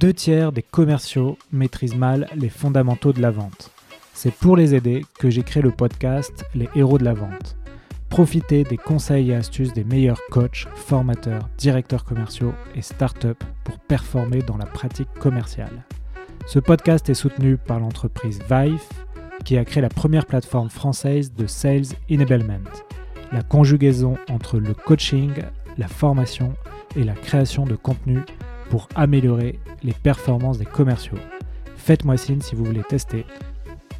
Deux tiers des commerciaux maîtrisent mal les fondamentaux de la vente. C'est pour les aider que j'ai créé le podcast Les héros de la vente. Profitez des conseils et astuces des meilleurs coachs, formateurs, directeurs commerciaux et startups pour performer dans la pratique commerciale. Ce podcast est soutenu par l'entreprise Vive, qui a créé la première plateforme française de Sales Enablement, la conjugaison entre le coaching, la formation et la création de contenu pour améliorer les performances des commerciaux. Faites-moi signe si vous voulez tester.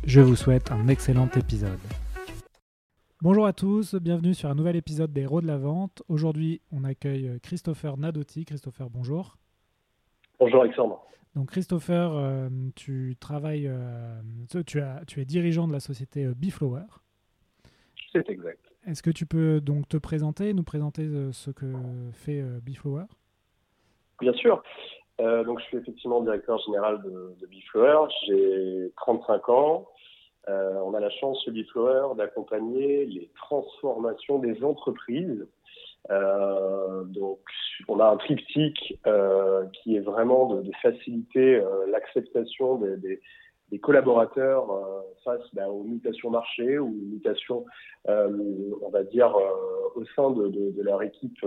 Je vous souhaite un excellent épisode. Bonjour à tous, bienvenue sur un nouvel épisode des Héros de la Vente. Aujourd'hui, on accueille Christopher Nadotti. Christopher, bonjour. Bonjour Alexandre. Donc Christopher, euh, tu travailles, euh, tu, as, tu, es dirigeant de la société euh, Biflower. C'est exact. Est-ce que tu peux donc te présenter, nous présenter ce que fait Biflower? Bien sûr. Euh, donc, je suis effectivement directeur général de, de Biflower. J'ai 35 ans. Euh, on a la chance chez Biflower d'accompagner les transformations des entreprises. Euh, donc, on a un triptyque euh, qui est vraiment de, de faciliter euh, l'acceptation des, des, des, collaborateurs euh, face bah, aux mutations marché ou mutations, on va dire, au sein de, de, leur équipe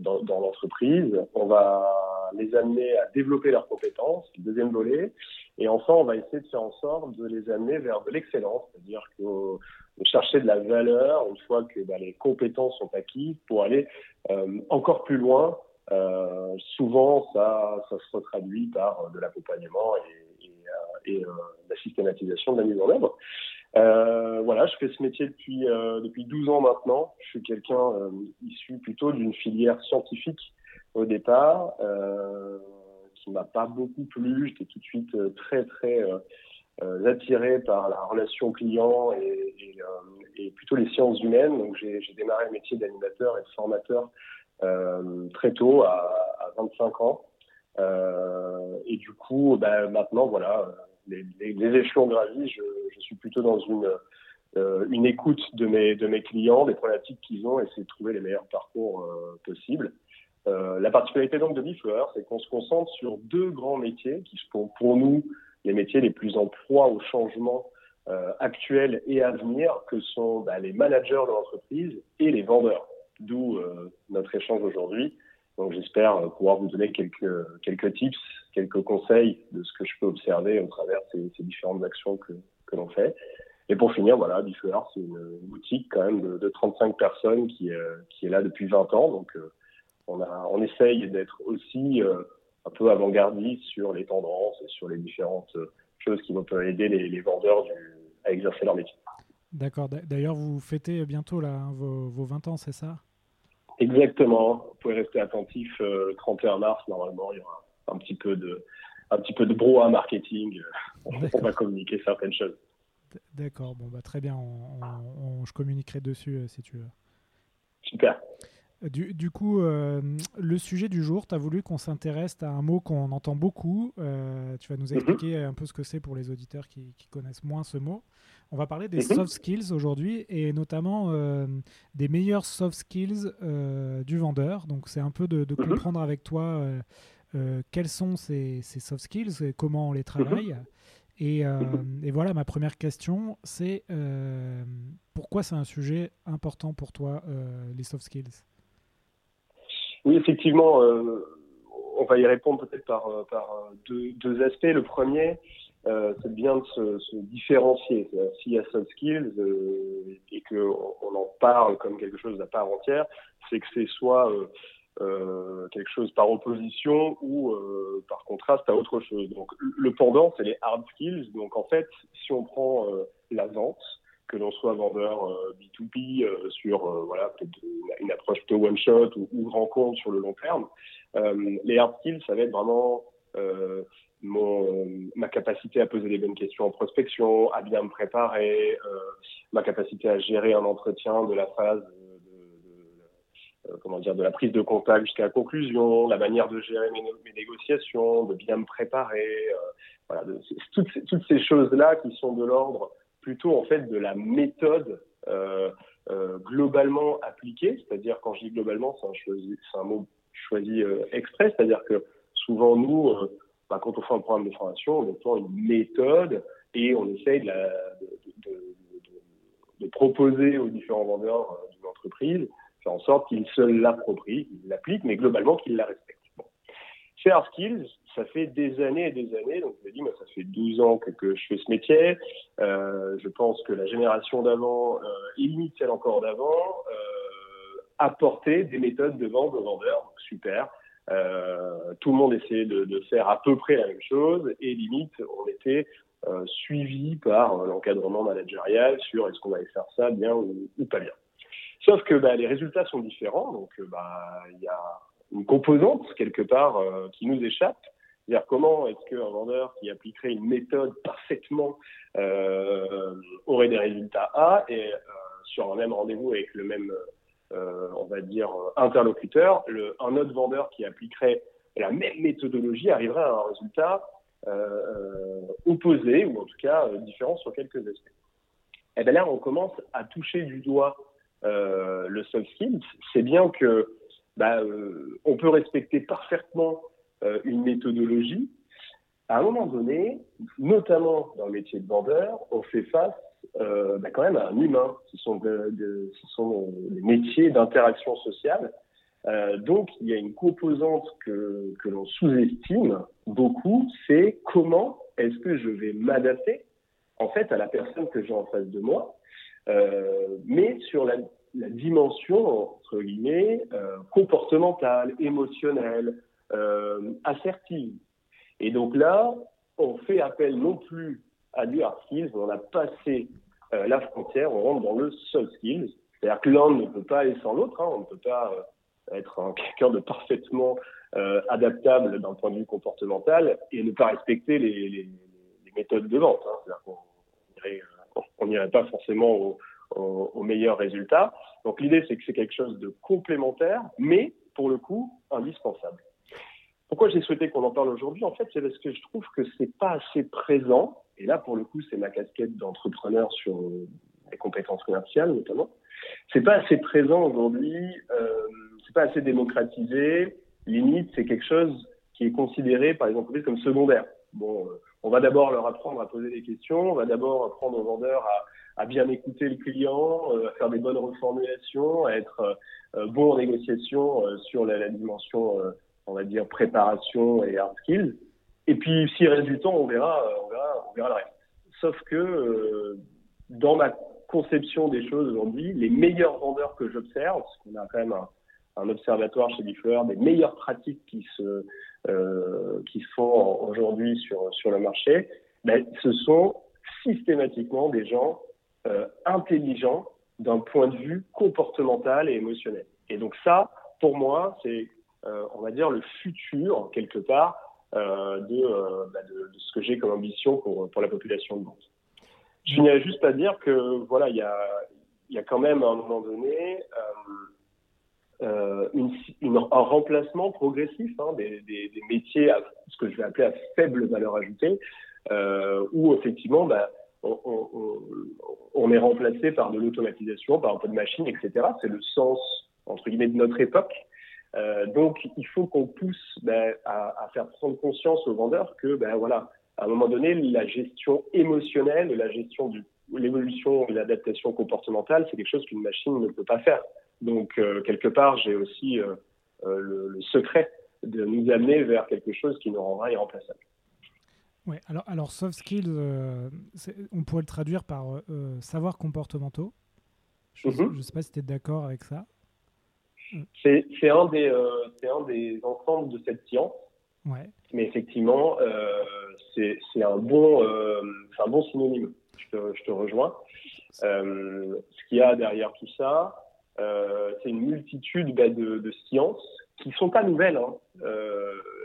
dans, dans l'entreprise. On va les amener à développer leurs compétences, deuxième volet. Et enfin, on va essayer de faire en sorte de les amener vers de l'excellence, c'est-à-dire que de chercher de la valeur une fois que bah, les compétences sont acquises pour aller euh, encore plus loin. Euh, souvent, ça, se retraduit par de l'accompagnement et, euh, la systématisation de la mise en œuvre. Euh, voilà, je fais ce métier depuis euh, depuis 12 ans maintenant. Je suis quelqu'un euh, issu plutôt d'une filière scientifique au départ, euh, qui m'a pas beaucoup plu. J'étais tout de suite euh, très très euh, attiré par la relation client et, et, et plutôt les sciences humaines. Donc j'ai démarré le métier d'animateur et de formateur très tôt, à, à 25 ans. et du coup, ben, maintenant voilà les, échelons gravis, je, suis plutôt dans une, euh, une écoute de mes, de mes clients, des problématiques qu'ils ont, et essayer de trouver les meilleurs parcours euh, possibles. Euh, la particularité donc de Biflower, c'est qu'on se concentre sur deux grands métiers qui sont pour nous les métiers les plus en proie au changement actuel et à venir, que sont bah, les managers de l'entreprise et les vendeurs. D'où notre échange aujourd'hui. J'espère pouvoir vous donner quelques, quelques tips, quelques conseils de ce que je peux observer au travers ces, ces différentes actions que, que l'on fait. Et pour finir, voilà, Bifleur, c'est une boutique quand même de, de 35 personnes qui, euh, qui est là depuis 20 ans. Donc euh, on, a, on essaye d'être aussi euh, un peu avant-gardiste sur les tendances et sur les différentes choses qui vont aider les, les vendeurs du, à exercer leur métier. D'accord. D'ailleurs, vous fêtez bientôt là, hein, vos, vos 20 ans, c'est ça? Exactement. Vous pouvez rester attentif. Euh, 31 mars, normalement, il y aura un petit peu de, un petit peu de brouhaha marketing. On, on, va communiquer certaines choses. D'accord. Bon, bah, très bien. On, on, je communiquerai dessus euh, si tu veux. Super. Du, du, coup, euh, le sujet du jour, tu as voulu qu'on s'intéresse à un mot qu'on entend beaucoup. Euh, tu vas nous expliquer mm -hmm. un peu ce que c'est pour les auditeurs qui, qui, connaissent moins ce mot. On va parler des mm -hmm. soft skills aujourd'hui et notamment euh, des meilleurs soft skills euh, du vendeur. Donc, c'est un peu de, de mm -hmm. comprendre avec toi euh, quels sont ces, ces, soft skills et comment on les travaille? Et, et, voilà, ma première question, c'est pourquoi c'est un sujet important pour toi, les soft skills? Oui, effectivement, euh, on va y répondre peut-être par, par deux, deux, aspects. Le premier, euh, c'est bien de se, se différencier. S'il y a soft skills euh, et qu'on on en parle comme quelque chose à part entière, c'est que c'est soit euh, quelque chose par opposition ou par contraste à autre chose. Donc le pendant, c'est les hard skills. Donc en fait, si on prend la vente, que l'on soit vendeur euh, B2B euh, sur euh, voilà peut-être une, approche plutôt one shot ou, ou grand compte sur le long terme. les hard skills, ça va être vraiment mon, ma capacité à poser les bonnes questions en prospection, à bien me préparer, ma capacité à gérer un entretien de la phase de, de, comment dire, de la prise de contact jusqu'à la conclusion, la manière de gérer mes, négociations, de bien me préparer, euh, voilà, de, toutes, ces, choses-là qui sont de l'ordre plutôt en fait de la méthode euh, euh, globalement appliquée, c'est-à-dire quand je dis globalement, c'est un, un mot choisi euh, exprès, c'est-à-dire que souvent, nous, bah, quand on fait un programme de formation, on prend une méthode et on essaye de, de, proposer aux différents vendeurs d'une entreprise, faire en sorte qu'ils se l'approprient, qu'ils l'appliquent, mais globalement qu'ils la respectent. Bon. Chez Skills, ça fait des années et des années, donc je l'ai dit, moi ça fait 12 ans que, je fais ce métier. Euh, je pense que la génération d'avant, euh, limite celle encore d'avant, euh, apportait des méthodes de vente aux vendeurs, donc super. Euh, tout le monde essayait de, de, faire à peu près la même chose et limite on était euh, suivi par l'encadrement managérial sur est-ce qu'on allait faire ça bien ou pas bien. Sauf que bah, les résultats sont différents, donc bah il y a une composante quelque part euh, qui nous échappe c'est-à-dire comment est-ce qu'un vendeur qui appliquerait une méthode parfaitement euh, aurait des résultats A et euh, sur un même rendez-vous avec le même, euh, on va dire, interlocuteur, un autre vendeur qui appliquerait la même méthodologie arriverait à un résultat euh, opposé ou en tout cas différent sur quelques aspects. Et eh bien là, on commence à toucher du doigt le soft skills. C'est bien que bah, on peut respecter parfaitement euh, une méthodologie. À un moment donné, notamment dans le métier de vendeur, on fait face euh, bah, quand même à un humain. Ce sont, de, ce sont des métiers d'interaction sociale. Euh, donc, il y a une composante que, que l'on sous-estime beaucoup, c'est comment est-ce que je vais m'adapter en fait à la personne que j'ai en face de moi, euh, mais sur la, dimension entre guillemets euh, comportementale, émotionnelle, euh, assertive. Et donc là, on fait appel non plus à du hard skills, on a passé euh, la frontière, on rentre dans le soft skills. C'est-à-dire que l'un ne peut pas aller sans l'autre, hein, on ne peut pas euh, être quelqu'un de parfaitement euh, adaptable d'un point de vue comportemental et ne pas respecter les, méthodes de vente. Hein. C'est-à-dire qu'on n'irait euh, pas forcément au meilleur résultat. Donc l'idée, c'est que c'est quelque chose de complémentaire, mais pour le coup, indispensable. Pourquoi j'ai souhaité qu'on en parle aujourd'hui? En fait, c'est parce que je trouve que c'est pas assez présent. Et là, pour le coup, c'est ma casquette d'entrepreneur sur les compétences commerciales, notamment. C'est pas assez présent aujourd'hui. Euh, c'est pas assez démocratisé. Limite, c'est quelque chose qui est considéré par les entreprises comme secondaire. Bon, euh, on va d'abord leur apprendre à poser des questions. On va d'abord apprendre aux vendeurs à, bien écouter le client, euh, à faire des bonnes reformulations, à être euh, bon en négociation sur la, dimension on va dire, préparation et hard skills. Et puis, s'il reste du temps, on verra, on verra, on verra le reste. Sauf que dans ma conception des choses aujourd'hui, les meilleurs vendeurs que j'observe, parce qu'on a quand même un, un observatoire chez Bifleur, des meilleures pratiques qui se, euh, qui font aujourd'hui sur, sur le marché, ben, ce sont systématiquement des gens euh, intelligents d'un point de vue comportemental et émotionnel. Et donc ça, pour moi, c'est euh, on va dire, le futur, quelque part, euh, de, de, ce que j'ai comme ambition pour, pour la population de Nantes. Je finirais juste à dire que, voilà, il y a, y a quand même, un moment donné, euh, un remplacement progressif hein, des, métiers à ce que je vais appeler à faible valeur ajoutée, euh, où effectivement bah, on, est remplacé par de l'automatisation, par un peu de machine, etc. C'est le sens entre guillemets de notre époque. Euh, donc, il faut qu'on pousse ben, à, faire prendre conscience aux vendeurs que, ben voilà, à un moment donné, la gestion émotionnelle, la gestion de l'évolution et l'adaptation comportementale, c'est quelque chose qu'une machine ne peut pas faire. Donc, euh, quelque part, j'ai aussi euh, euh le, le, secret de nous amener vers quelque chose qui nous rendra irremplaçable. Oui, alors, alors soft skills, euh, on pourrait le traduire par euh, savoir comportementaux. Je ne mm -hmm. sais pas si tu es d'accord avec ça. C'est un, des, euh, un des ensembles de cette science. Ouais. Mais effectivement, c'est un, bon, un bon synonyme. Je te, je te rejoins. Ce qu'il y a derrière tout ça, c'est une multitude bah, de, de, sciences qui ne sont pas nouvelles. Hein.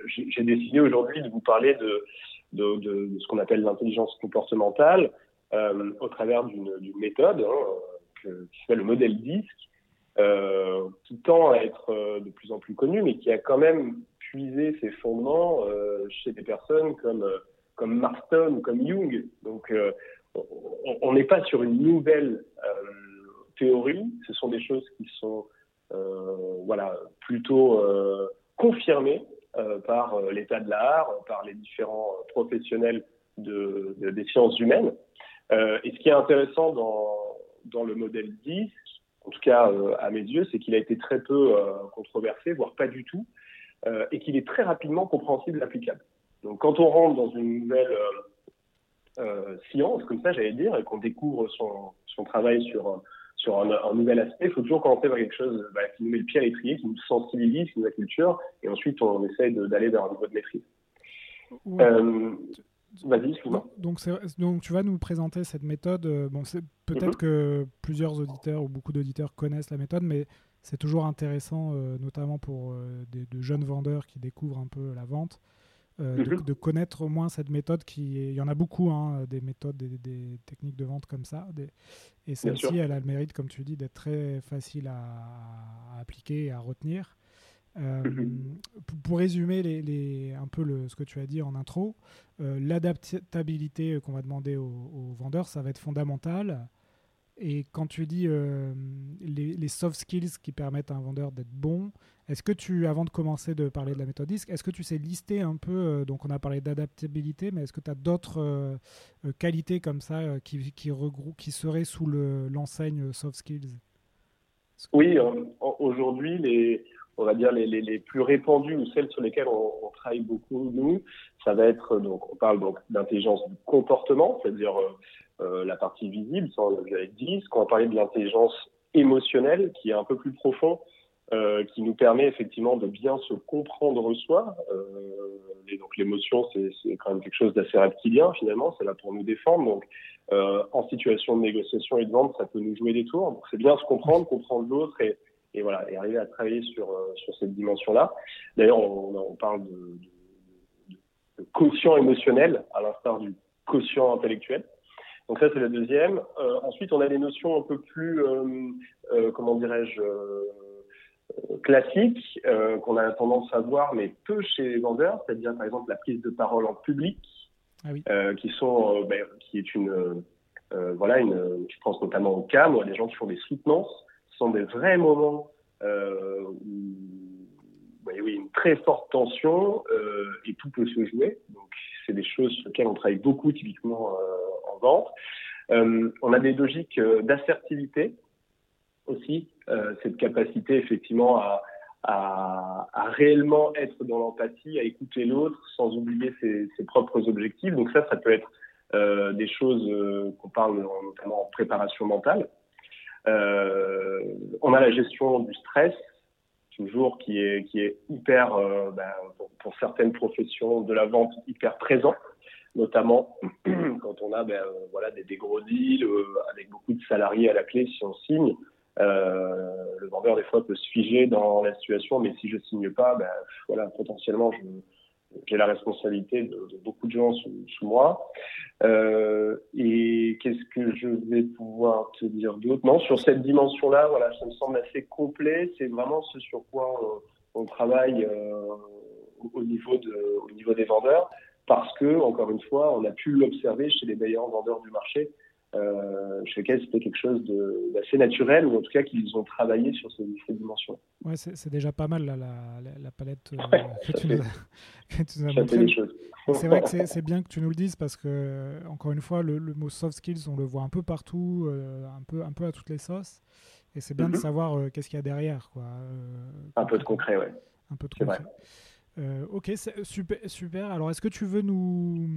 J'ai décidé aujourd'hui de vous parler de, de, de ce qu'on appelle l'intelligence comportementale au travers d'une méthode hein, que, qui s'appelle le modèle DISC euh, qui tend à être euh, de plus en plus connu, mais qui a quand même puisé ses fondements euh, chez des personnes comme, euh, comme Marston ou comme Jung. Donc, euh, on n'est pas sur une nouvelle théorie, ce sont des choses qui sont voilà, plutôt confirmées par l'état de l'art, par les différents professionnels de, des sciences humaines. et ce qui est intéressant dans, dans le modèle disque, en tout cas à mes yeux, c'est qu'il a été très peu controversé, voire pas du tout, et qu'il est très rapidement compréhensible et applicable. Donc quand on rentre dans une nouvelle euh, science, comme ça j'allais dire, et qu'on découvre son, son, travail sur, sur un, un nouvel aspect, il faut toujours commencer par quelque chose bah, qui nous met le pied à l'étrier, qui nous sensibilise, qui nous culture, et ensuite on essaye d'aller vers un niveau de maîtrise. Euh, Vas-y, excuse-moi. Donc, donc, tu vas nous présenter cette méthode. Euh, bon, peut-être mhm. que plusieurs auditeurs ou beaucoup d'auditeurs connaissent la méthode, mais c'est toujours intéressant, euh, notamment pour des, de jeunes vendeurs qui découvrent un peu la vente, euh, mhm. de, connaître au moins cette méthode qui il y en a beaucoup hein, des méthodes des, techniques de vente comme ça et celle-ci elle a le mérite comme tu dis d'être très facile à, appliquer et à retenir euh, mhm. pour résumer les, un peu le, ce que tu as dit en intro, euh, l'adaptabilité qu'on va demander aux, vendeurs, ça va être fondamental. Et quand tu dis les, les, soft skills qui permettent à un vendeur d'être bon, est-ce que tu, avant de commencer de parler de la méthode DISC, est-ce que tu sais lister un peu, euh, donc on a parlé d'adaptabilité, mais est-ce que tu as d'autres euh, euh, qualités comme ça qui, qui, qui seraient sous l'enseigne soft skills? Oui, aujourd'hui, on va dire les, les, les, plus répandues ou celles sur lesquelles on, travaille beaucoup, nous, ça va être, donc on parle donc d'intelligence du comportement, c'est-à-dire la partie visible, ça on a vu avec DISC, on va parler de l'intelligence émotionnelle qui est un peu plus profond, euh, qui nous permet effectivement de bien se comprendre soi. Euh, et donc l'émotion, c'est quand même quelque chose d'assez reptilien finalement, c'est là pour nous défendre. Donc euh, en situation de négociation et de vente, ça peut nous jouer des tours. Donc c'est bien se comprendre, comprendre l'autre et, et, voilà, et arriver à travailler sur, euh, sur cette dimension-là. D'ailleurs, on, on, parle de, de, de, quotient émotionnel à l'instar du quotient intellectuel. Donc ça, c'est la deuxième. Euh, ensuite, on a des notions un peu plus, euh, comment dirais-je, classiques euh, qu'on a tendance à voir, mais peu chez les vendeurs, c'est-à-dire par exemple la prise de parole en public, ah euh, qui sont, euh, ben, qui est une, voilà, une, je pense notamment au CAM, ou à des gens qui font des soutenances, ce sont des vrais moments où oui, oui, une très forte tension et tout peut se jouer. Donc, c'est des choses sur lesquelles on travaille beaucoup typiquement en vente. on a des logiques d'assertivité aussi, euh, cette capacité effectivement à, réellement être dans l'empathie, à écouter l'autre sans oublier ses, propres objectifs. Donc ça, ça peut être euh, des choses euh, qu'on parle notamment en préparation mentale. Euh, on a la gestion du stress, toujours qui est, qui est hyper, euh, ben, pour, pour, certaines professions de la vente, hyper présent, notamment quand on a ben, voilà, des, des gros deals avec beaucoup de salariés à la clé si on signe. Euh, le vendeur des fois peut se figer dans la situation, mais si je signe pas, ben, voilà, potentiellement, j'ai la responsabilité de, beaucoup de gens sous, moi. Euh, et qu'est-ce que je vais pouvoir te dire d'autre? Non, sur cette dimension-là, voilà, ça me semble assez complet. C'est vraiment ce sur quoi on, travaille euh, au, niveau de, au niveau des vendeurs, parce que encore une fois, on a pu l'observer chez les meilleurs vendeurs du marché euh, chez lesquels c'était quelque chose d'assez naturel, ou en tout cas qu'ils ont travaillé sur ces, ces dimensions. Ouais, c'est déjà pas mal la, la, palette euh, que, tu nous as, montré. C'est vrai que c'est bien que tu nous le dises parce que, encore une fois, le, mot soft skills, on le voit un peu partout, euh, un, peu, un peu à toutes les sauces. Et c'est bien de mhm. savoir euh, qu'est-ce qu'il y a derrière. Quoi. un peu de concret, ouais. Un peu de concret. Vrai. Euh, ok, super, super. Alors, est-ce que tu veux nous,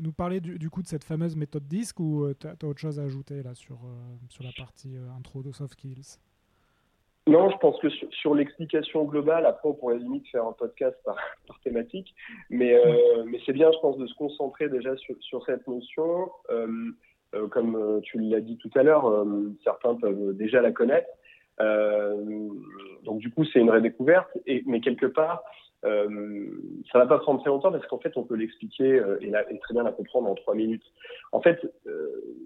nous parler du, coup de cette fameuse méthode DISC ou euh, tu as, autre chose à ajouter là sur, euh, sur la partie intro de soft skills Non, je pense que sur, l'explication globale, après on pourrait limite faire un podcast par, par thématique, mais, mais c'est bien, je pense, de se concentrer déjà sur, sur cette notion. comme tu l'as dit tout à l'heure, certains peuvent déjà la connaître. donc du coup, c'est une redécouverte, et, mais quelque part, euh, ça va pas prendre très longtemps parce qu'en fait, on peut l'expliquer euh, et, et, très bien la comprendre en trois minutes. En fait, euh,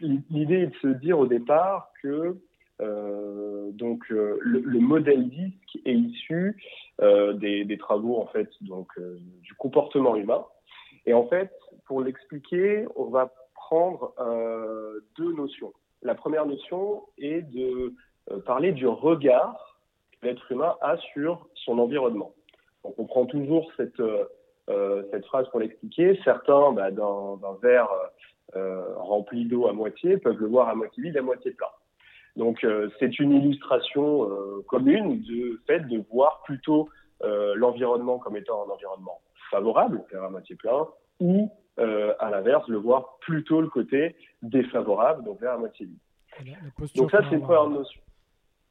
l'idée est de se dire au départ que euh, donc le, le, modèle disque est issu des, des, travaux en fait donc du comportement humain. Et en fait, pour l'expliquer, on va prendre deux notions. La première notion est de parler du regard que l'être humain a sur son environnement. Donc on prend toujours cette, cette phrase pour l'expliquer. Certains, bah, d'un verre rempli d'eau à moitié, peuvent le voir à moitié vide, à moitié plein. Donc c'est une illustration commune du fait de voir plutôt l'environnement comme étant un environnement favorable, verre à moitié plein, ou euh, à l'inverse, le voir plutôt le côté défavorable, donc vers à moitié vide. Donc ça, c'est une première notion.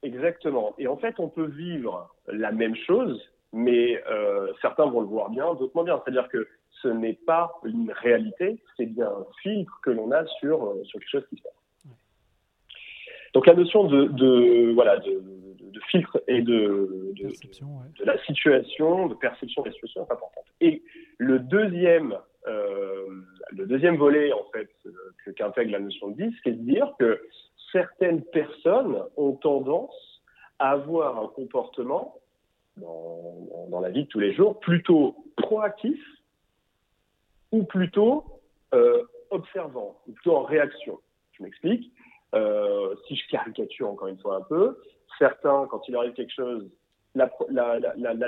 Exactement. Et en fait, on peut vivre la même chose, mais euh, certains vont le voir bien, d'autres moins bien. C'est-à-dire que ce n'est pas une réalité, c'est bien un filtre que l'on a sur, euh, sur quelque chose qui se passe. Donc la notion de, de voilà de, de, filtre et de, de, la situation, de perception de la situation est importante. Et le deuxième euh, le deuxième volet, en fait, que qu'intègre la notion de 10, c'est de dire que certaines personnes ont tendance à avoir un comportement dans, la vie de tous les jours plutôt proactif ou plutôt euh, observant, ou plutôt en réaction. Je m'explique. Euh, si je caricature encore une fois un peu, certains, quand il arrive quelque chose, la,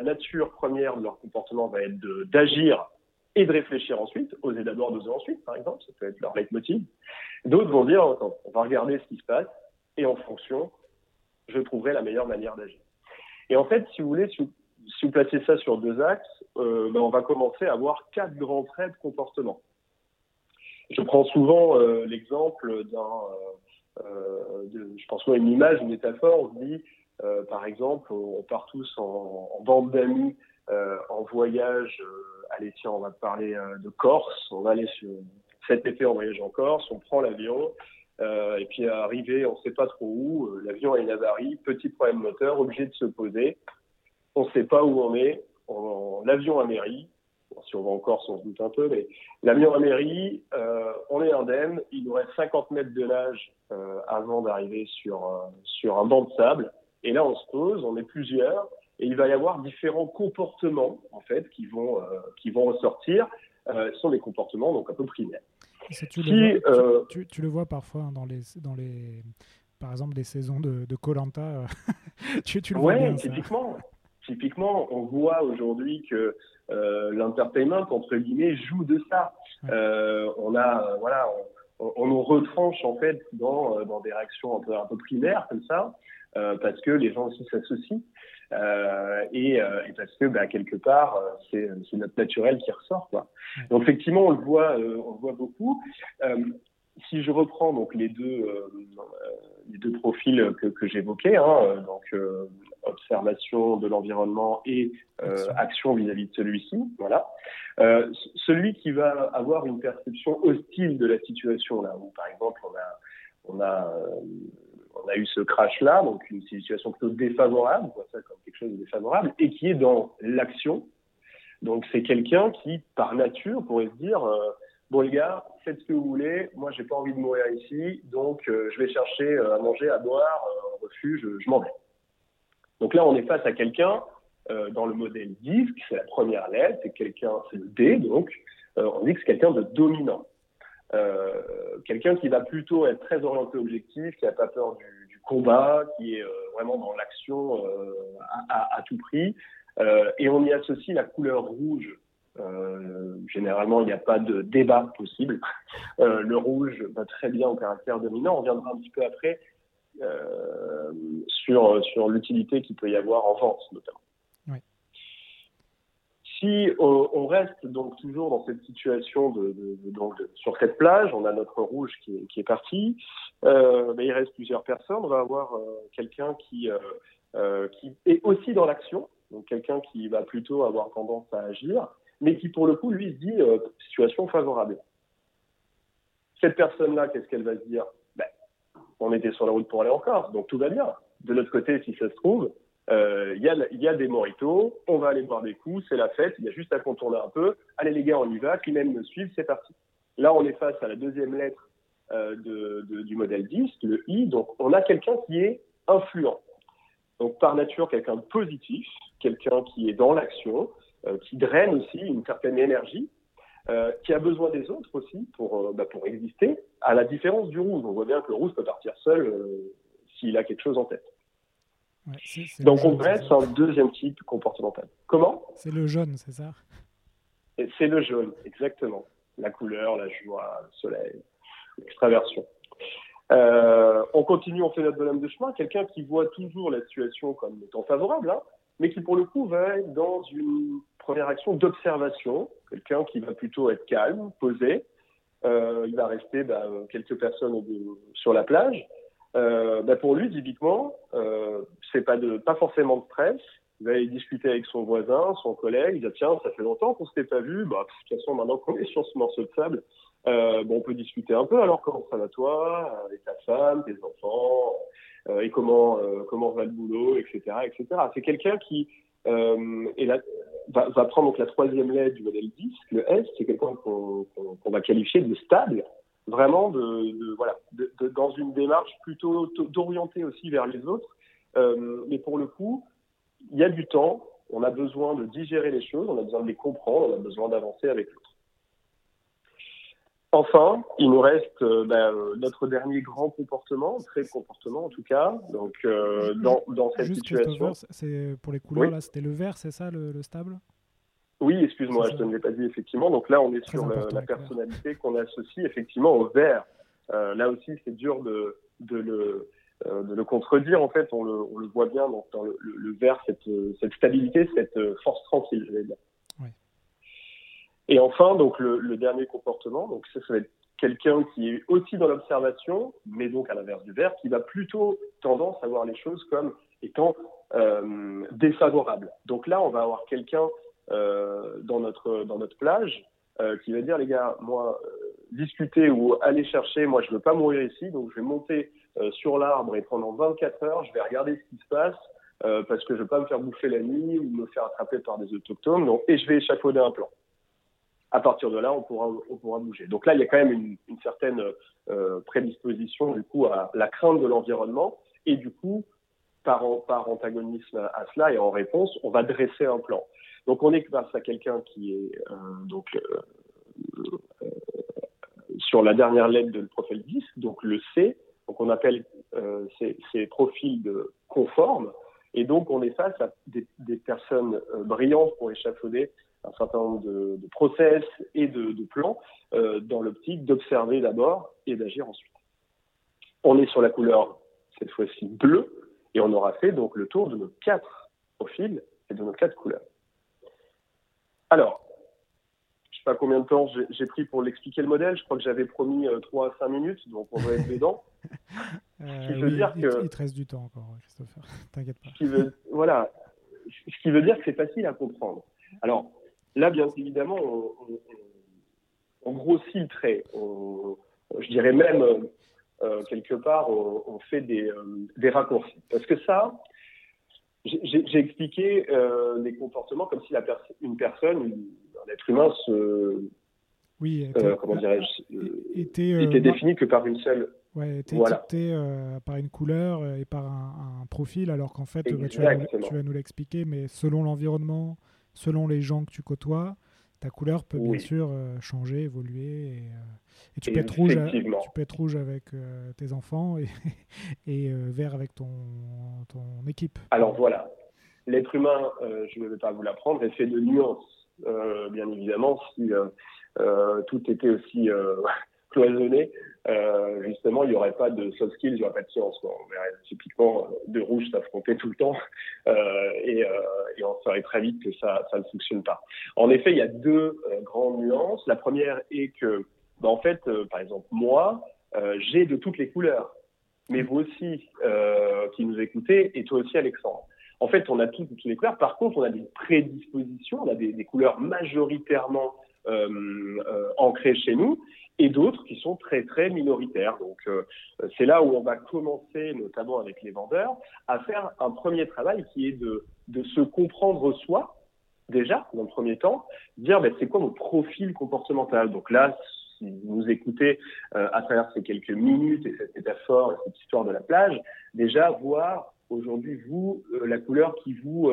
nature première de leur comportement va être d'agir et de réfléchir ensuite, oser d'abord, d'oser ensuite, par exemple, ça peut être leur leitmotiv. D'autres vont dire, on va regarder ce qui se passe, et en fonction, je trouverai la meilleure manière d'agir. Et en fait, si vous voulez, si vous, placez ça sur deux axes, euh, ben on va commencer à avoir quatre grands traits de comportement. Je prends souvent euh, l'exemple d'un, euh, je pense moi, une image, une métaphore, on dit, par exemple, on part tous en, bande d'amis en voyage allez tiens, on va parler de Corse, on va aller sur cet été en voyage en Corse, on prend l'avion, euh, et puis arrivé, on ne sait pas trop où, euh, l'avion a une avarie, petit problème moteur, obligé de se poser, on ne sait pas où on est, l'avion à mairie, si on va en Corse, on se doute un peu, mais l'avion à mairie, on est indemne, il nous reste 50 mètres de nage avant d'arriver sur, sur un banc de sable, et là on se pose, on est plusieurs, et il va y avoir différents comportements en fait qui vont euh, qui vont ressortir. Euh, ce sont des comportements donc un peu primaires. Tu, le vois, euh, tu, tu, le vois parfois hein, dans les dans les par exemple des saisons de Colanta. tu, tu, le vois bien, typiquement. Typiquement, on voit aujourd'hui que euh, l'entertainment entre guillemets joue de ça. Euh, on a voilà, on, on, nous retranche en fait dans dans des réactions un peu un peu primaires comme ça. Euh, parce que les gens aussi s'associent euh, et, euh, et, parce que bah, quelque part euh, c'est, notre naturel qui ressort quoi. Donc effectivement on le voit on le voit beaucoup. si je reprends donc les deux les deux profils que, que j'évoquais, hein, donc observation de l'environnement et action vis-à-vis de celui-ci, voilà. celui qui va avoir une perception hostile de la situation là, où par exemple on a on a on a eu ce crash-là, donc une situation plutôt défavorable, on voit ça comme quelque chose de défavorable, et qui est dans l'action. Donc c'est quelqu'un qui, par nature, pourrait se dire euh, bon les gars, faites ce que vous voulez, moi j'ai pas envie de mourir ici, donc euh, je vais chercher euh, à manger, à boire, un refuge, je m'en vais. Donc là, on est face à quelqu'un dans le modèle DISC, c'est la première lettre, c'est quelqu'un, c'est le D, donc on dit que c'est quelqu'un de dominant. Euh, quelqu'un qui va plutôt être très orienté objectif, qui n'a pas peur du, du, combat, qui est euh, vraiment dans l'action euh, à, à, tout prix. et on y associe la couleur rouge. généralement, il n'y a pas de débat possible. le rouge va très bien au caractère dominant. On viendra un petit peu après sur, sur l'utilité qu'il peut y avoir en vente, notamment. Si on reste donc toujours dans cette situation de, donc sur cette plage, on a notre rouge qui est, parti, euh, mais il reste plusieurs personnes. On va avoir euh, quelqu'un qui, euh, euh, est aussi dans l'action, donc quelqu'un qui va plutôt avoir tendance à agir, mais qui pour le coup lui se dit euh, situation favorable. Cette personne-là, qu'est-ce qu'elle va se dire? Ben, On était sur la route pour aller en Corse, donc tout va bien. De l'autre côté, si ça se trouve, euh, il y, a des moritos, on va aller boire des coups, c'est la fête, il y a juste à contourner un peu. Allez les gars, on y va, qui même me suivent, c'est parti. Là, on est face à la deuxième lettre euh, du modèle 10, le I, donc on a quelqu'un qui est influent. Donc par nature, quelqu'un de positif, quelqu'un qui est dans l'action, euh, qui draine aussi une certaine énergie, qui a besoin des autres aussi pour, bah, pour exister, à la différence du rouge. On voit bien que le rouge peut partir seul s'il a quelque chose en tête. Donc on dresse un deuxième type comportemental. Comment? C'est le jaune, c'est ça? C'est le jaune, exactement. La couleur, la joie, le soleil, l'extraversion. Euh, on continue, on fait notre bonhomme de chemin. Quelqu'un qui voit toujours la situation comme étant favorable, hein, mais qui pour le coup va être dans une première action d'observation. Quelqu'un qui va plutôt être calme, posé. Euh, il va rester bah, quelques personnes sur la plage. Euh, bah pour lui, typiquement, euh, c'est pas de pas forcément de stress. Il va aller discuter avec son voisin, son collègue. Il dit tiens, ça fait longtemps qu'on s'était pas vu. Bah, de toute façon, maintenant qu'on est sur ce morceau de sable, euh, bon, on peut discuter un peu. Alors, comment ça va toi, avec ta femme, tes enfants, euh, et comment euh, comment va le boulot, etc., etc. C'est quelqu'un qui est là, va, va, prendre donc la troisième lettre du modèle 10, le S. C'est quelqu'un qu'on va qualifier de stable, vraiment de, de voilà, de, de, dans une démarche plutôt d'orienter aussi vers les autres. mais pour le coup, il y a du temps. On a besoin de digérer les choses, on a besoin de les comprendre, on a besoin d'avancer avec l'autre. Enfin, il nous reste euh, ben, euh, notre dernier grand comportement, de comportement en tout cas. Donc, euh, dans, dans, cette situation. C'est pour les couleurs là, c'était le vert, c'est ça, le, stable? Oui, excuse-moi, je ne l'ai pas dit effectivement. Donc là, on est sur la personnalité qu'on associe effectivement au vert. là aussi, c'est dur de, de le de le contredire. En fait, on le, on le voit bien dans, dans le, le, vert, cette, cette stabilité, cette force tranquille, je vais dire. Et enfin, donc le, dernier comportement, donc ça, ça va être quelqu'un qui est aussi dans l'observation, mais donc à l'inverse du vert, qui va plutôt tendance à voir les choses comme étant euh, défavorables. Donc là, on va avoir quelqu'un euh, dans notre dans notre plage euh, qui va dire les gars, moi euh, discuter ou aller chercher, moi je veux pas mourir ici, donc je vais monter euh, sur l'arbre et pendant 24 heures, je vais regarder ce qui se passe. parce que je veux pas me faire bouffer la nuit ou me faire attraper par des autochtones, donc, et je vais échafauder un plan à partir de là, on pourra, on pourra bouger. Donc là, il y a quand même une, certaine euh, prédisposition du coup à la crainte de l'environnement et du coup, par, antagonisme à, cela et en réponse, on va dresser un plan. Donc on est face à quelqu'un qui est euh, donc euh, euh sur la dernière lettre de le profil 10, donc le C. Donc on appelle ces, profils de conformes. Et donc on est face à des, personnes brillantes pour échafauder un certain nombre de, process et de, de plans dans l'optique d'observer d'abord et d'agir ensuite. On est sur la couleur cette fois-ci bleue et on aura fait donc le tour de nos quatre profils et de nos quatre couleurs. Alors, je sais pas combien de temps j'ai pris pour l'expliquer le modèle. Je crois que j'avais promis euh, 3 à 5 minutes, donc on va être dedans. Euh, ce qui veut dire que, il te reste du temps encore, Christopher. T'inquiète pas. Ce qui veut, voilà. Ce qui veut dire que c'est facile à comprendre. Alors, Là, bien évidemment, on, grossit le trait. je dirais même, euh, quelque part, on, fait des, euh, des, raccourcis. Parce que ça, j'ai expliqué euh, les comportements comme si la une personne, un être humain, se, oui, comment dirais-je, était, était défini que par une seule. Ouais, était voilà. par une couleur et par un, profil, alors qu'en fait, bah, tu, vas, tu, vas, nous l'expliquer, mais selon l'environnement, selon les gens que tu côtoies, ta couleur peut bien sûr euh, changer, évoluer. Et, euh, et tu, peux être rouge, tu peux être rouge avec euh, tes enfants et, et vert avec ton, ton équipe. Alors voilà, l'être humain, je ne vais pas vous l'apprendre, est fait de nuances. bien évidemment, si tout était aussi cloisonné, euh, justement, il n'y aurait pas de soft skills, il n'y aurait pas de science. On verrait typiquement euh, deux rouges s'affronter tout le temps euh, et, euh, et, on saurait très vite que ça, ça ne fonctionne pas. En effet, il y a deux euh, grandes nuances. La première est que, bah, en fait, euh, par exemple, moi, j'ai de toutes les couleurs, mais vous aussi qui nous écoutez et toi aussi, Alexandre. En fait, on a toutes, toutes les couleurs. Par contre, on a des prédispositions, on a des, des couleurs majoritairement ancrées chez nous et d'autres qui sont très très minoritaires. Donc euh, c'est là où on va commencer, notamment avec les vendeurs, à faire un premier travail qui est de, de se comprendre soi, déjà, dans le premier temps, dire ben, c'est quoi mon profil comportemental? Donc là, si vous nous écoutez euh, à travers ces quelques minutes et cette métaphore et cette histoire de la plage, déjà voir aujourd'hui, vous, euh, la couleur qui vous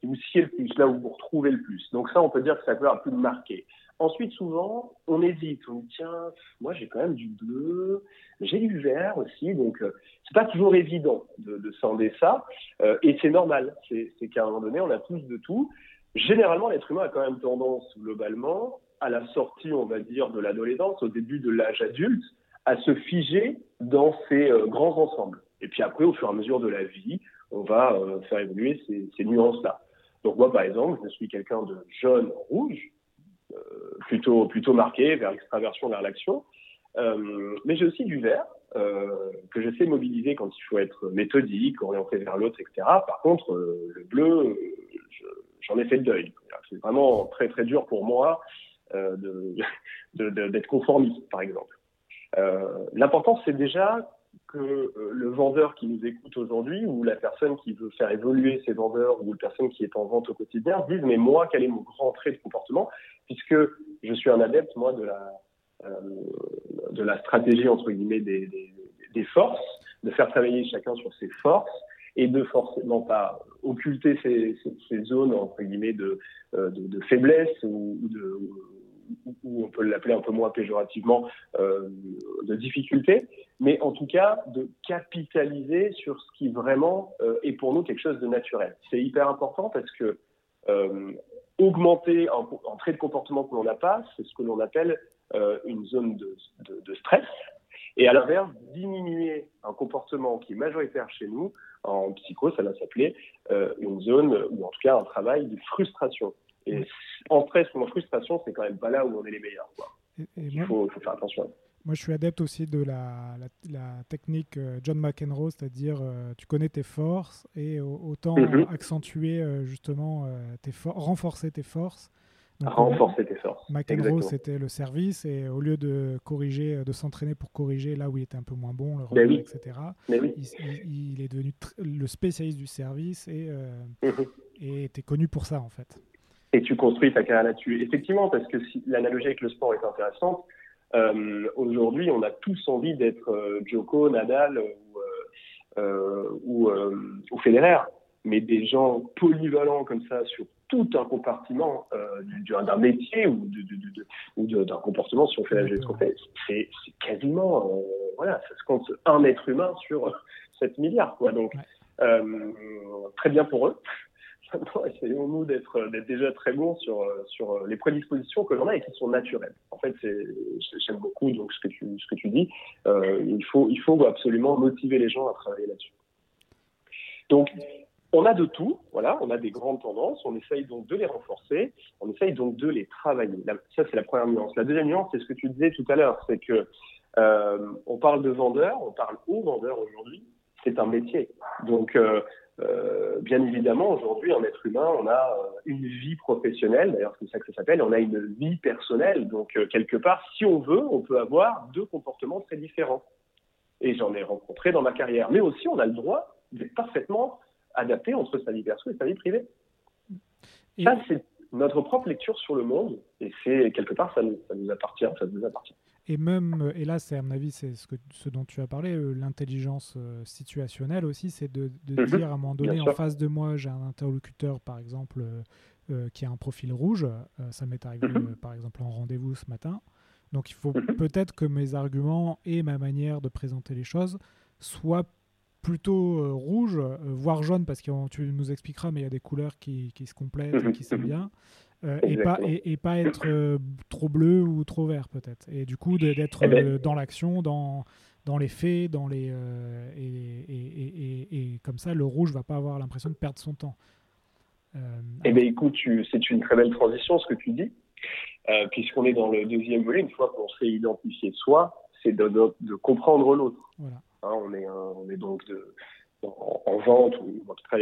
qui vous sied le plus, là où vous vous retrouvez le plus. Donc ça, on peut dire que c'est la couleur la plus marquée. Ensuite, souvent, on hésite. On dit tiens, moi j'ai quand même du bleu, j'ai du vert aussi, donc euh, c'est pas toujours évident de, de scinder ça. Euh, et c'est normal. C'est qu'à un moment donné, on a tous de tout. Généralement, l'être humain a quand même tendance, globalement, à la sortie, on va dire, de l'adolescence, au début de l'âge adulte, à se figer dans ces euh, grands ensembles. Et puis après, au fur et à mesure de la vie, on va euh, faire évoluer ces, ces nuances-là. Donc moi, par exemple, je suis quelqu'un de jaune rouge, plutôt plutôt marqué vers l'extraversion, vers l'action. Euh, mais j'ai aussi du vert euh, que je sais mobiliser quand il faut être méthodique, orienté vers l'autre, etc. Par contre, euh, le bleu, j'en ai fait deuil. C'est vraiment très très dur pour moi euh, d'être de, de, conformiste, par exemple. L'important, c'est déjà que euh, le vendeur qui nous écoute aujourd'hui ou la personne qui veut faire évoluer ses vendeurs ou la personne qui est en vente au quotidien dise mais moi quel est mon grand trait de comportement? Puisque je suis un adepte moi de la euh, de la stratégie entre guillemets des, des, forces de faire travailler chacun sur ses forces et de forcément pas occulter ces, zones entre guillemets de, euh, de, de faiblesse ou, ou de ou on peut l'appeler un peu moins péjorativement, de difficulté, mais en tout cas de capitaliser sur ce qui vraiment euh, est pour nous quelque chose de naturel. C'est hyper important parce que euh, augmenter un, un, trait de comportement que l'on n'a pas, c'est ce que l'on appelle euh, une zone de, de, de, stress. Et à l'inverse, diminuer un comportement qui est majoritaire chez nous, en psycho, ça va s'appeler euh, une zone, ou en tout cas un travail de frustration. Et en stress ou en frustration, c'est quand même pas là où on est les meilleurs. Quoi. Il faut, faut, faire attention. Moi, je suis adepte aussi de la, la, la technique euh, John McEnroe, c'est-à-dire euh, tu connais tes forces et autant mm -hmm. accentuer euh, justement tes renforcer tes forces. Donc, renforcer tes forces. McEnroe, c'était le service et au lieu de corriger, de s'entraîner pour corriger là où il était un peu moins bon, le revers, oui. etc. Oui. Il, est devenu le spécialiste du service et et était connu pour ça en fait et tu construis ta carrière là-dessus. Effectivement, parce que si l'analogie avec le sport est intéressante, euh, aujourd'hui, on a tous envie d'être euh, Joko, Nadal ou, euh, ou, euh, Federer, mais des gens polyvalents comme ça sur tout un compartiment euh, d'un métier ou, de, de, de, ou d'un comportement, si on fait la gestion, c'est quasiment, euh, voilà, ça se compte un être humain sur 7 milliards, quoi. Donc, euh, très bien pour eux. Essayons-nous d'être déjà très bons sur, sur les prédispositions que l'on a et qui sont naturelles. En fait, j'aime beaucoup donc ce que tu, dis. Euh, il, faut, absolument motiver les gens à travailler là-dessus. Donc, on a de tout, voilà, on a des grandes tendances, on essaye donc de les renforcer, on essaye donc de les travailler. Ça, c'est la première nuance. La deuxième nuance, c'est ce que tu disais tout à l'heure, c'est que euh, on parle de vendeurs, on parle aux vendeurs aujourd'hui, c'est un métier. Donc, euh, euh, bien évidemment, aujourd'hui, en être humain, on a euh, une vie professionnelle, d'ailleurs c'est ça que ça s'appelle, on a une vie personnelle. Donc, euh, quelque part, si on veut, on peut avoir deux comportements très différents. Et j'en ai rencontré dans ma carrière. Mais aussi, on a le droit d'être parfaitement adapté entre sa vie perso et sa vie privée. Et... Ça, c'est notre propre lecture sur le monde, et c'est quelque part, ça nous, ça nous appartient, ça nous appartient. Et même, et là, c'est à mon avis, c'est ce, que, ce dont tu as parlé, l'intelligence situationnelle aussi, c'est de, de mmh. dire à un moment donné, en face de moi, j'ai un interlocuteur, par exemple, euh, qui a un profil rouge. Euh, ça m'est arrivé, mmh. par exemple, en rendez-vous ce matin. Donc, il faut mmh. peut-être que mes arguments et ma manière de présenter les choses soient plutôt euh, rouge, euh, voire jaune, parce que tu nous expliqueras, mais il y a des couleurs qui, qui se complètent et qui sont bien. Euh, et, pas, et, et, pas être euh, trop bleu ou trop vert, peut-être. Et du coup, d'être eh ben, euh, dans l'action, dans, dans les faits, dans les, et, et, comme ça, le rouge va pas avoir l'impression de perdre son temps. eh bien, écoute, c'est une très belle transition, ce que tu dis, puisqu'on est dans le deuxième volet, une fois qu'on s'est identifié soi, c'est de, de, de, comprendre l'autre. Voilà. Hein, on, est, on est donc de, en, en, vente ou en tout cas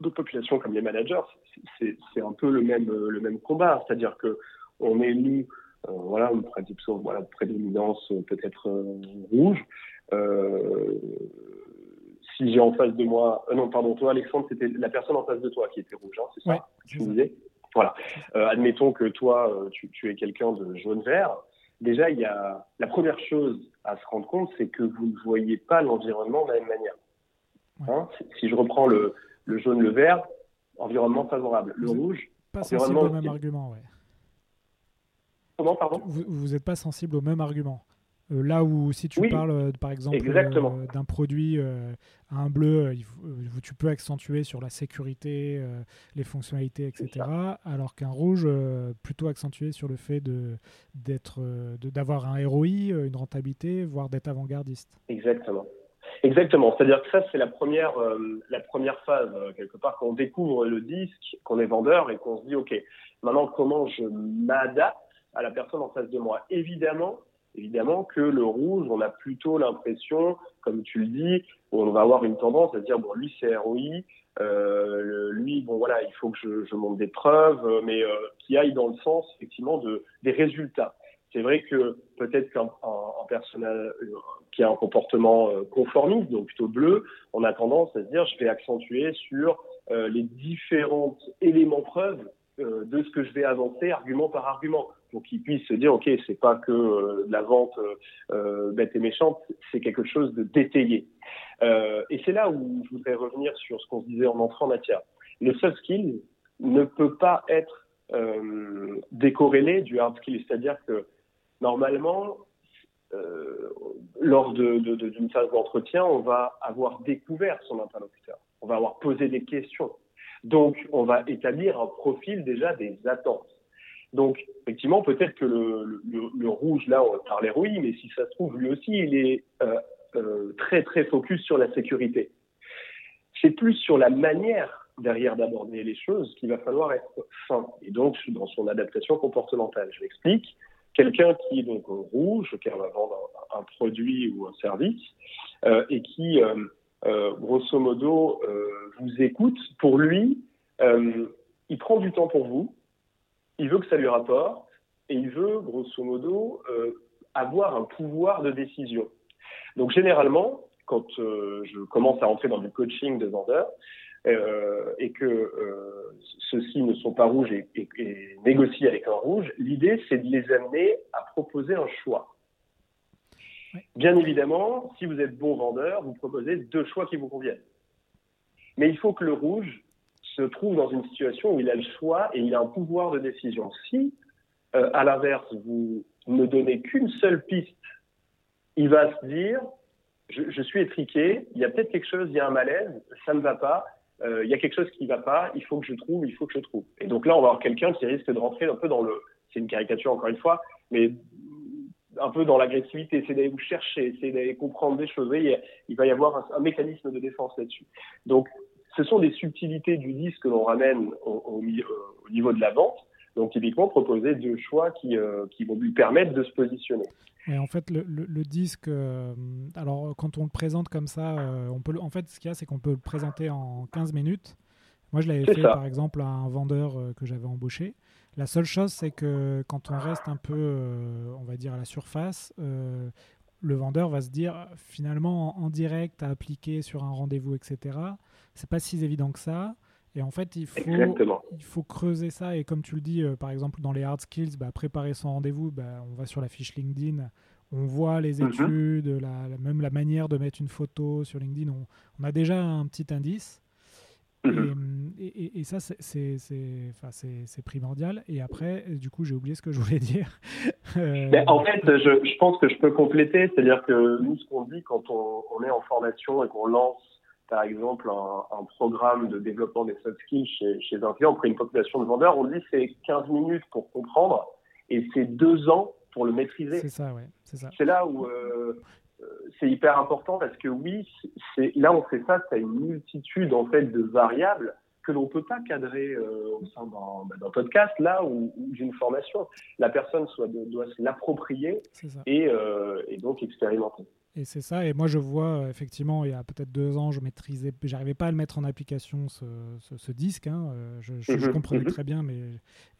d'autres populations comme les managers, c'est un peu le même, le même combat. C'est-à-dire que on est nous, euh, voilà, une voilà, prédominance peut-être euh, rouge. Euh, si j'ai en face de moi, euh, non, pardon, toi, Alexandre, c'était la personne en face de toi qui était rouge, hein, c'est ça ouais, tu me disais? Voilà. Euh, admettons que toi, tu, tu es quelqu'un de jaune-vert. Déjà, il y a la première chose à se rendre compte, c'est que vous ne voyez pas l'environnement de la même manière. Hein? Si je reprends le, le jaune, le vert, environnement favorable. Le rouge, pas sensible au même argument, ouais. Comment, pardon? Vous n'êtes pas sensible au même argument. Euh, là où si tu parles euh, par exemple euh, d'un produit à un bleu, tu peux accentuer sur la sécurité, les fonctionnalités, etc. Alors qu'un rouge, plutôt accentué sur le fait d'avoir un ROI, une rentabilité, voire d'être avant-gardiste. Exactement. Exactement. C'est-à-dire que ça, c'est la première, la première phase, quelque part, quand on découvre le disque, qu'on est vendeur et qu'on se dit, OK, maintenant, comment je m'adapte à la personne en face de moi? Évidemment, évidemment que le rouge, on a plutôt l'impression, comme tu le dis, on va avoir une tendance à dire bon lui c'est ROI, euh, lui bon voilà il faut que je, je monte des preuves, mais euh, qui aille dans le sens effectivement de des résultats. C'est vrai que peut-être qu'un un, personnel euh, qui a un comportement euh, conformiste, donc plutôt bleu, on a tendance à se dire je vais accentuer sur euh, les différents éléments preuves de ce que je vais avancer argument par argument pour qu'ils puissent se dire, OK, c'est pas que la vente euh, bête et méchante, c'est quelque chose de détaillé. et c'est là où je voudrais revenir sur ce qu'on se disait en entrant en matière. Le soft skill ne peut pas être décorrélé du hard skill, c'est-à-dire que normalement, lors d'une de, phase d'entretien, on va avoir découvert son interlocuteur, on va avoir posé des questions. Donc, on va établir un profil déjà des attentes. Donc, effectivement, peut-être que le, rouge, là, on parlait oui, mais si ça se trouve, lui aussi, il est euh, euh, très, très focus sur la sécurité. C'est plus sur la manière derrière d'aborder les choses qu'il va falloir être fin. Et donc, dans son adaptation comportementale, je l'explique. Quelqu'un qui est donc rouge, qui va vendre un, produit ou un service, euh, et qui, grosso modo, vous écoute, pour lui, il prend du temps pour vous, il veut que ça lui rapporte et il veut, grosso modo, euh, avoir un pouvoir de décision. Donc généralement, quand euh, je commence à entrer dans du coaching de vendeurs euh, et que euh, ceux-ci ne sont pas rouges et, et, et négocient avec un rouge, l'idée c'est de les amener à proposer un choix. Bien évidemment, si vous êtes bon vendeur, vous proposez deux choix qui vous conviennent. Mais il faut que le rouge se trouve dans une situation où il a le choix et il a un pouvoir de décision. Si, euh, à l'inverse, vous ne donnez qu'une seule piste, il va se dire, je, je suis étriqué, il y a peut-être quelque chose, il y a un malaise, ça ne va pas, euh, il y a quelque chose qui ne va pas, il faut que je trouve, il faut que je trouve. Et donc là, on va avoir quelqu'un qui risque de rentrer un peu dans le, c'est une caricature encore une fois, mais un peu dans l'agressivité, c'est d'aller vous chercher, c'est d'aller comprendre des choses. Il, va y avoir un mécanisme de défense là-dessus. Donc, ce sont des subtilités du disque que l'on ramène au, niveau de la vente. Donc typiquement proposer deux choix qui, euh, qui vont lui permettre de se positionner. Et en fait, le, disque, euh, alors quand on le présente comme ça, euh, on peut, en fait, ce qu'il y a, c'est qu'on peut le présenter en 15 minutes. Moi, je l'avais fait par exemple à un vendeur que j'avais embauché. La seule chose, c'est que quand on reste un peu, on va dire, à la surface, le vendeur va se dire finalement en, direct à appliquer sur un rendez-vous, etc. C'est pas si évident que ça. Et en fait, il faut, il faut creuser ça. Et comme tu le dis, euh, par exemple, dans les hard skills, bah, préparer son rendez-vous, bah, on va sur la fiche LinkedIn, on voit les mhm. études, la, même la manière de mettre une photo sur LinkedIn. On, on a déjà un petit indice. Et, et, ça, c'est primordial. Et après, du coup, j'ai oublié ce que je voulais dire. Euh, en fait, je, je, pense que je peux compléter. C'est-à-dire que nous, ce qu'on dit quand on, on, est en formation et qu'on lance, par exemple, un, un, programme de développement des soft skills chez, chez un client, auprès une population de vendeurs, on dit c'est 15 minutes pour comprendre et c'est deux ans pour le maîtriser. C'est ça, ouais. C'est là où euh, c'est hyper important parce que oui, c'est là on fait face à une multitude en fait de variables que l'on peut pas cadrer euh, au sein bah, d'un podcast là ou, d'une formation. La personne soit, doit se l'approprier et, euh, et donc expérimenter. Et c'est ça. Et moi, je vois euh, effectivement, il y a peut-être deux ans, je maîtrisais, j'arrivais pas à le mettre en application ce, ce, disque. Hein. Euh, je, je, mhm, comprenais mhm. très bien, mais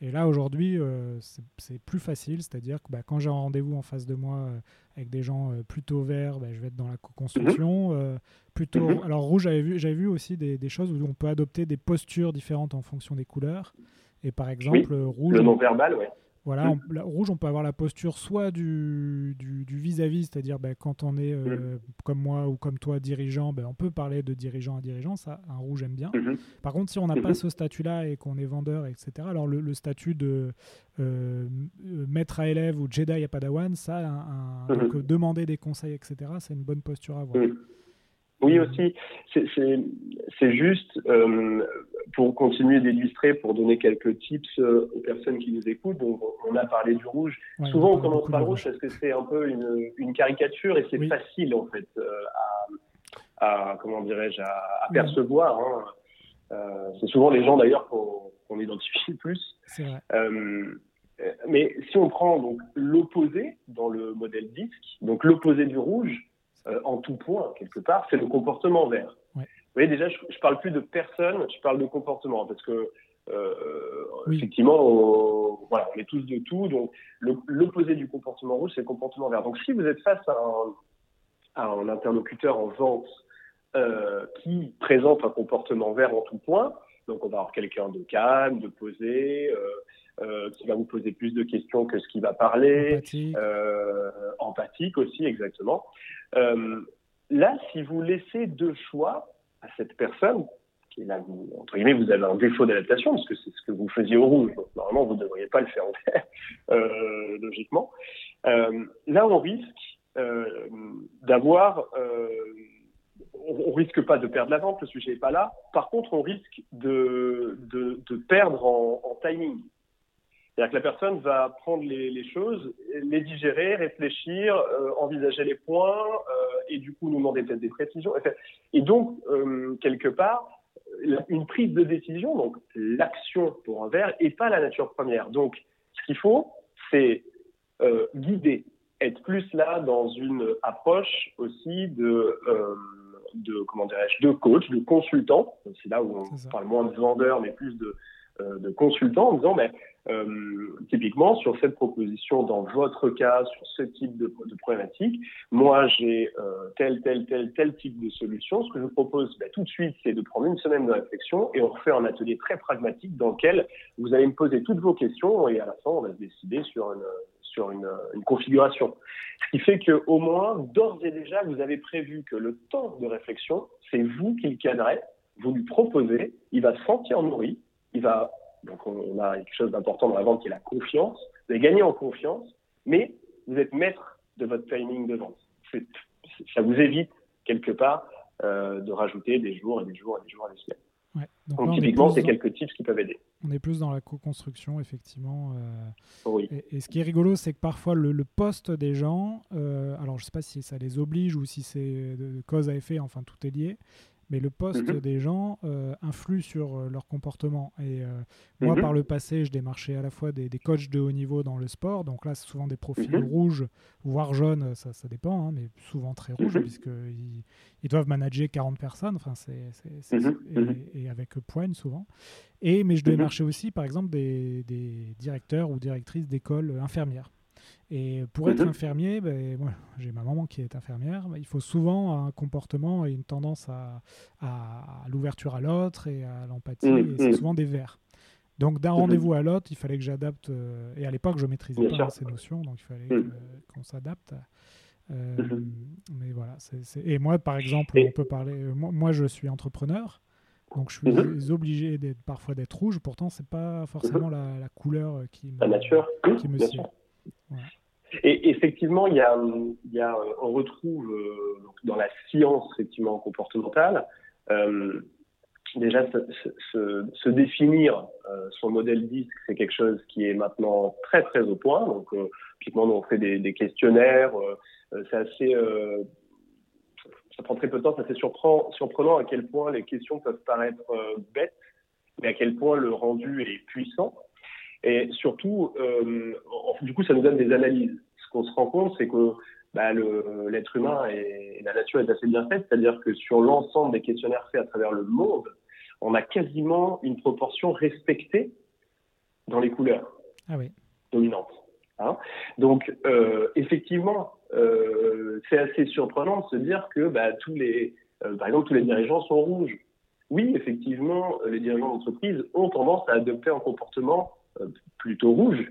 et là aujourd'hui, euh, c'est plus facile. C'est-à-dire que bah, quand j'ai un rendez-vous en face de moi avec des gens plutôt verts, bah, je vais être dans la co-construction. Mhm. plutôt. Alors rouge, j'avais vu, j'avais vu aussi des, des, choses où on peut adopter des postures différentes en fonction des couleurs. Et par exemple, rouge. Le non verbal, ouais Voilà, on, rouge, on peut avoir la posture soit du vis-à-vis, c'est-à-dire ben, quand on est euh, comme moi ou comme toi dirigeant, ben, on peut parler de dirigeant à dirigeant, ça, un rouge aime bien. Mhm. Par contre, si on n'a pas mhm. ce statut-là et qu'on est vendeur, etc., alors le, statut de euh, maître à élève ou Jedi à Padawan, ça, un, donc, demander des conseils, etc., c'est une bonne posture à avoir. Oui, aussi. C'est juste, euh, pour continuer d'illustrer, pour donner quelques tips euh, aux personnes qui nous écoutent, donc on a parlé du rouge. Souvent, on, commence par le rouge parce que c'est un peu une, caricature et c'est facile, en fait, euh, à, comment dirais-je, à, percevoir. Hein. c'est souvent les gens, d'ailleurs, qu'on identifie le plus. mais si on prend donc l'opposé dans le modèle disque, donc l'opposé du rouge, euh, en tout point, quelque part, c'est le comportement vert. Vous voyez, déjà, je ne parle plus de personne, je parle de comportement, parce que euh, effectivement, on, voilà, on est tous de tout. Donc, l'opposé du comportement rouge, c'est le comportement vert. Donc, si vous êtes face à un, un interlocuteur en vente euh, qui présente un comportement vert en tout point, donc on va avoir quelqu'un de calme, de posé, euh, qui va vous poser plus de questions que ce qui va parler, empathique, euh, empathique aussi, exactement. Euh, là, si vous laissez deux choix à cette personne, qui là, vous, entre guillemets, vous avez un défaut d'adaptation, parce que c'est ce que vous faisiez au rouge, donc normalement, vous ne devriez pas le faire en vert, euh, logiquement. Euh, là, on risque euh, d'avoir on, risque pas de perdre la vente, le sujet n'est pas là. Par contre, on risque de, de, de perdre en, en timing. C'est-à-dire que la personne va prendre les, les choses, les digérer, réfléchir, euh, envisager les points, euh, et du coup nous demander peut-être des précisions. Et donc, euh, quelque part, une prise de décision, donc l'action pour un verre, n'est pas la nature première. Donc, ce qu'il faut, c'est euh, guider, être plus là dans une approche aussi de de comment dirais-je de coach, de consultant. C'est là où on parle moins de vendeur, mais plus de euh, de consultants en disant, mais euh, typiquement sur cette proposition, dans votre cas, sur ce type de, problématique, moi j'ai euh, tel, tel, tel, tel type de solution. Ce que je vous propose ben, tout de suite, c'est de prendre une semaine de réflexion et on refait un atelier très pragmatique dans lequel vous allez me poser toutes vos questions et à la fin, on va se décider sur une, sur une, une configuration. Ce qui fait qu'au moins, d'ores et déjà, vous avez prévu que le temps de réflexion, c'est vous qui le cadrez, vous lui proposez, il va se sentir nourri, il va, donc on a quelque chose d'important dans la vente qui est la confiance. Vous allez gagner en confiance, mais vous êtes maître de votre timing de vente. Ça vous évite quelque part euh, de rajouter des jours et des jours et des jours à des semaines. Ouais. Donc, typiquement, c'est quelques tips qui peuvent aider. On est plus dans la co-construction, effectivement. Euh, oui. et, ce qui est rigolo, c'est que parfois le, poste des gens, euh, alors je ne sais pas si ça les oblige ou si c'est de cause à effet, enfin tout est lié, mais le poste mhm. des gens euh, influe sur euh, leur comportement. Et euh, moi, mhm. par le passé, je démarchais à la fois des, des, coachs de haut niveau dans le sport, donc là, c'est souvent des profils mhm. rouges, voire jaunes, ça, ça dépend, hein, mais souvent très rouges, puisqu'ils ils doivent manager 40 personnes, enfin, c'est, et, et, avec poigne souvent. Et, mais je démarchais aussi, par exemple, des, des directeurs ou directrices d'écoles infirmières. Et pour être mhm. infirmier, ben, j'ai ma maman qui est infirmière, ben, il faut souvent un comportement et une tendance à, à, l'ouverture à l'autre et à l'empathie, mhm. et c'est mhm. souvent des vers. Donc d'un rendez-vous à l'autre, il fallait que j'adapte, euh, et à l'époque je maîtrisais pas ces notions, donc il fallait qu'on s'adapte. Euh, mais voilà, et moi par exemple, on peut parler, euh, moi, je suis entrepreneur, donc je suis obligé d'être parfois d'être rouge, pourtant c'est pas forcément la, couleur qui me, qui me suit. Et effectivement, il y a, on retrouve euh, dans la science effectivement comportementale euh, déjà se, définir euh, son modèle disque, c'est quelque chose qui est maintenant très très au point. Donc, euh, typiquement, on fait des, questionnaires. C'est assez, ça prend très peu de temps. C'est assez surprenant, surprenant à quel point les questions peuvent paraître bêtes, mais à quel point le rendu est puissant. Et surtout, du coup, ça nous donne des analyses. Qu'on se rend compte, c'est que bah, l'être humain et, la nature est assez bien faite, c'est-à-dire que sur l'ensemble des questionnaires faits à travers le monde, on a quasiment une proportion respectée dans les couleurs ah oui. dominantes. Hein Donc, euh, effectivement, euh, c'est assez surprenant de se dire que bah, tous les, euh, par exemple, tous les dirigeants sont rouges. Oui, effectivement, les dirigeants d'entreprise ont tendance à adopter un comportement plutôt rouge.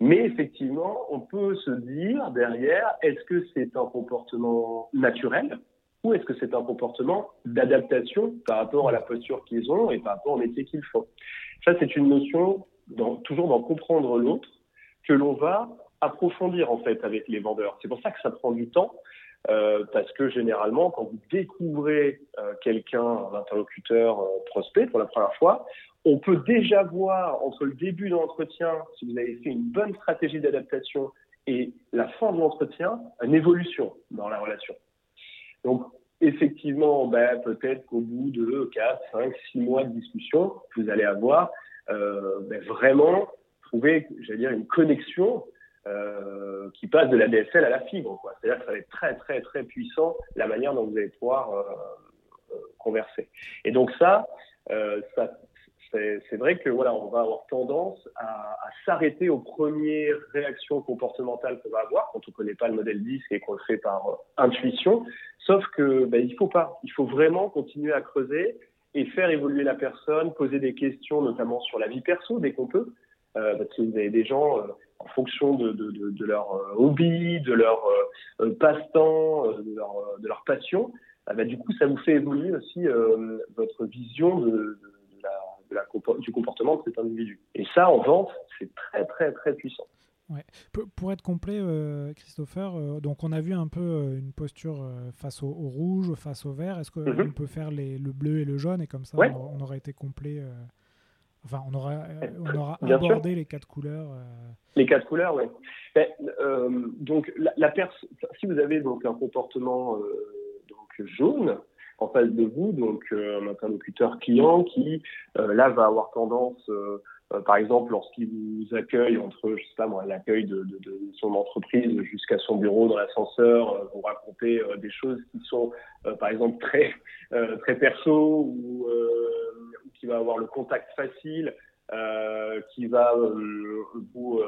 Mais effectivement, on peut se dire derrière, est-ce que c'est un comportement naturel ou est-ce que c'est un comportement d'adaptation par rapport à la posture qu'ils ont et par rapport au métier qu'ils font? Ça, c'est une notion, toujours d'en comprendre l'autre, que l'on va approfondir en fait avec les vendeurs. C'est pour ça que ça prend du temps, euh, parce que généralement, quand vous découvrez euh, quelqu'un, un interlocuteur euh, prospect pour la première fois, on peut déjà voir entre le début de l'entretien, si vous avez fait une bonne stratégie d'adaptation, et la fin de l'entretien, une évolution dans la relation. Donc, effectivement, ben, peut-être qu'au bout de 4, 5, 6 mois de discussion, vous allez avoir euh, ben, vraiment trouvé, j'allais dire, une connexion euh, qui passe de la DSL à la fibre. C'est-à-dire que ça va être très, très, très puissant la manière dont vous allez pouvoir euh, euh converser. Et donc ça, euh, ça c'est vrai que voilà, on va avoir tendance à, s'arrêter aux premières réactions comportementales qu'on va avoir quand on ne connaît pas le modèle disque et qu'on le fait par euh, intuition. Sauf que ben, il faut pas. Il faut vraiment continuer à creuser et faire évoluer la personne, poser des questions, notamment sur la vie perso dès qu'on peut, euh, parce que vous avez des gens euh, en fonction de, de, de, de, leur hobby, de leur passe-temps, de leur passion. Ben, du coup, ça vous fait évoluer aussi votre vision de du comportement de cet individu. Et ça, en vente, c'est très, très, très puissant. Ouais. Pour être complet, euh, Christopher, euh, donc on a vu un peu euh, une posture face au, rouge, face au vert. Est-ce qu'on mhm. peut faire les, le bleu et le jaune et comme ça on, aurait été complet Enfin, on aura, on aura abordé les quatre couleurs. Les quatre couleurs, oui. Donc, la, la si vous avez donc un comportement donc jaune, en face de vous, donc euh, un interlocuteur client qui euh, là va avoir tendance, euh, par exemple, lorsqu'il vous accueille entre, je sais pas moi, l'accueil de, son entreprise jusqu'à son bureau dans l'ascenseur, vous raconter des choses qui sont, par exemple, très très perso ou qui va avoir le contact facile. Euh, qui va euh, vous euh,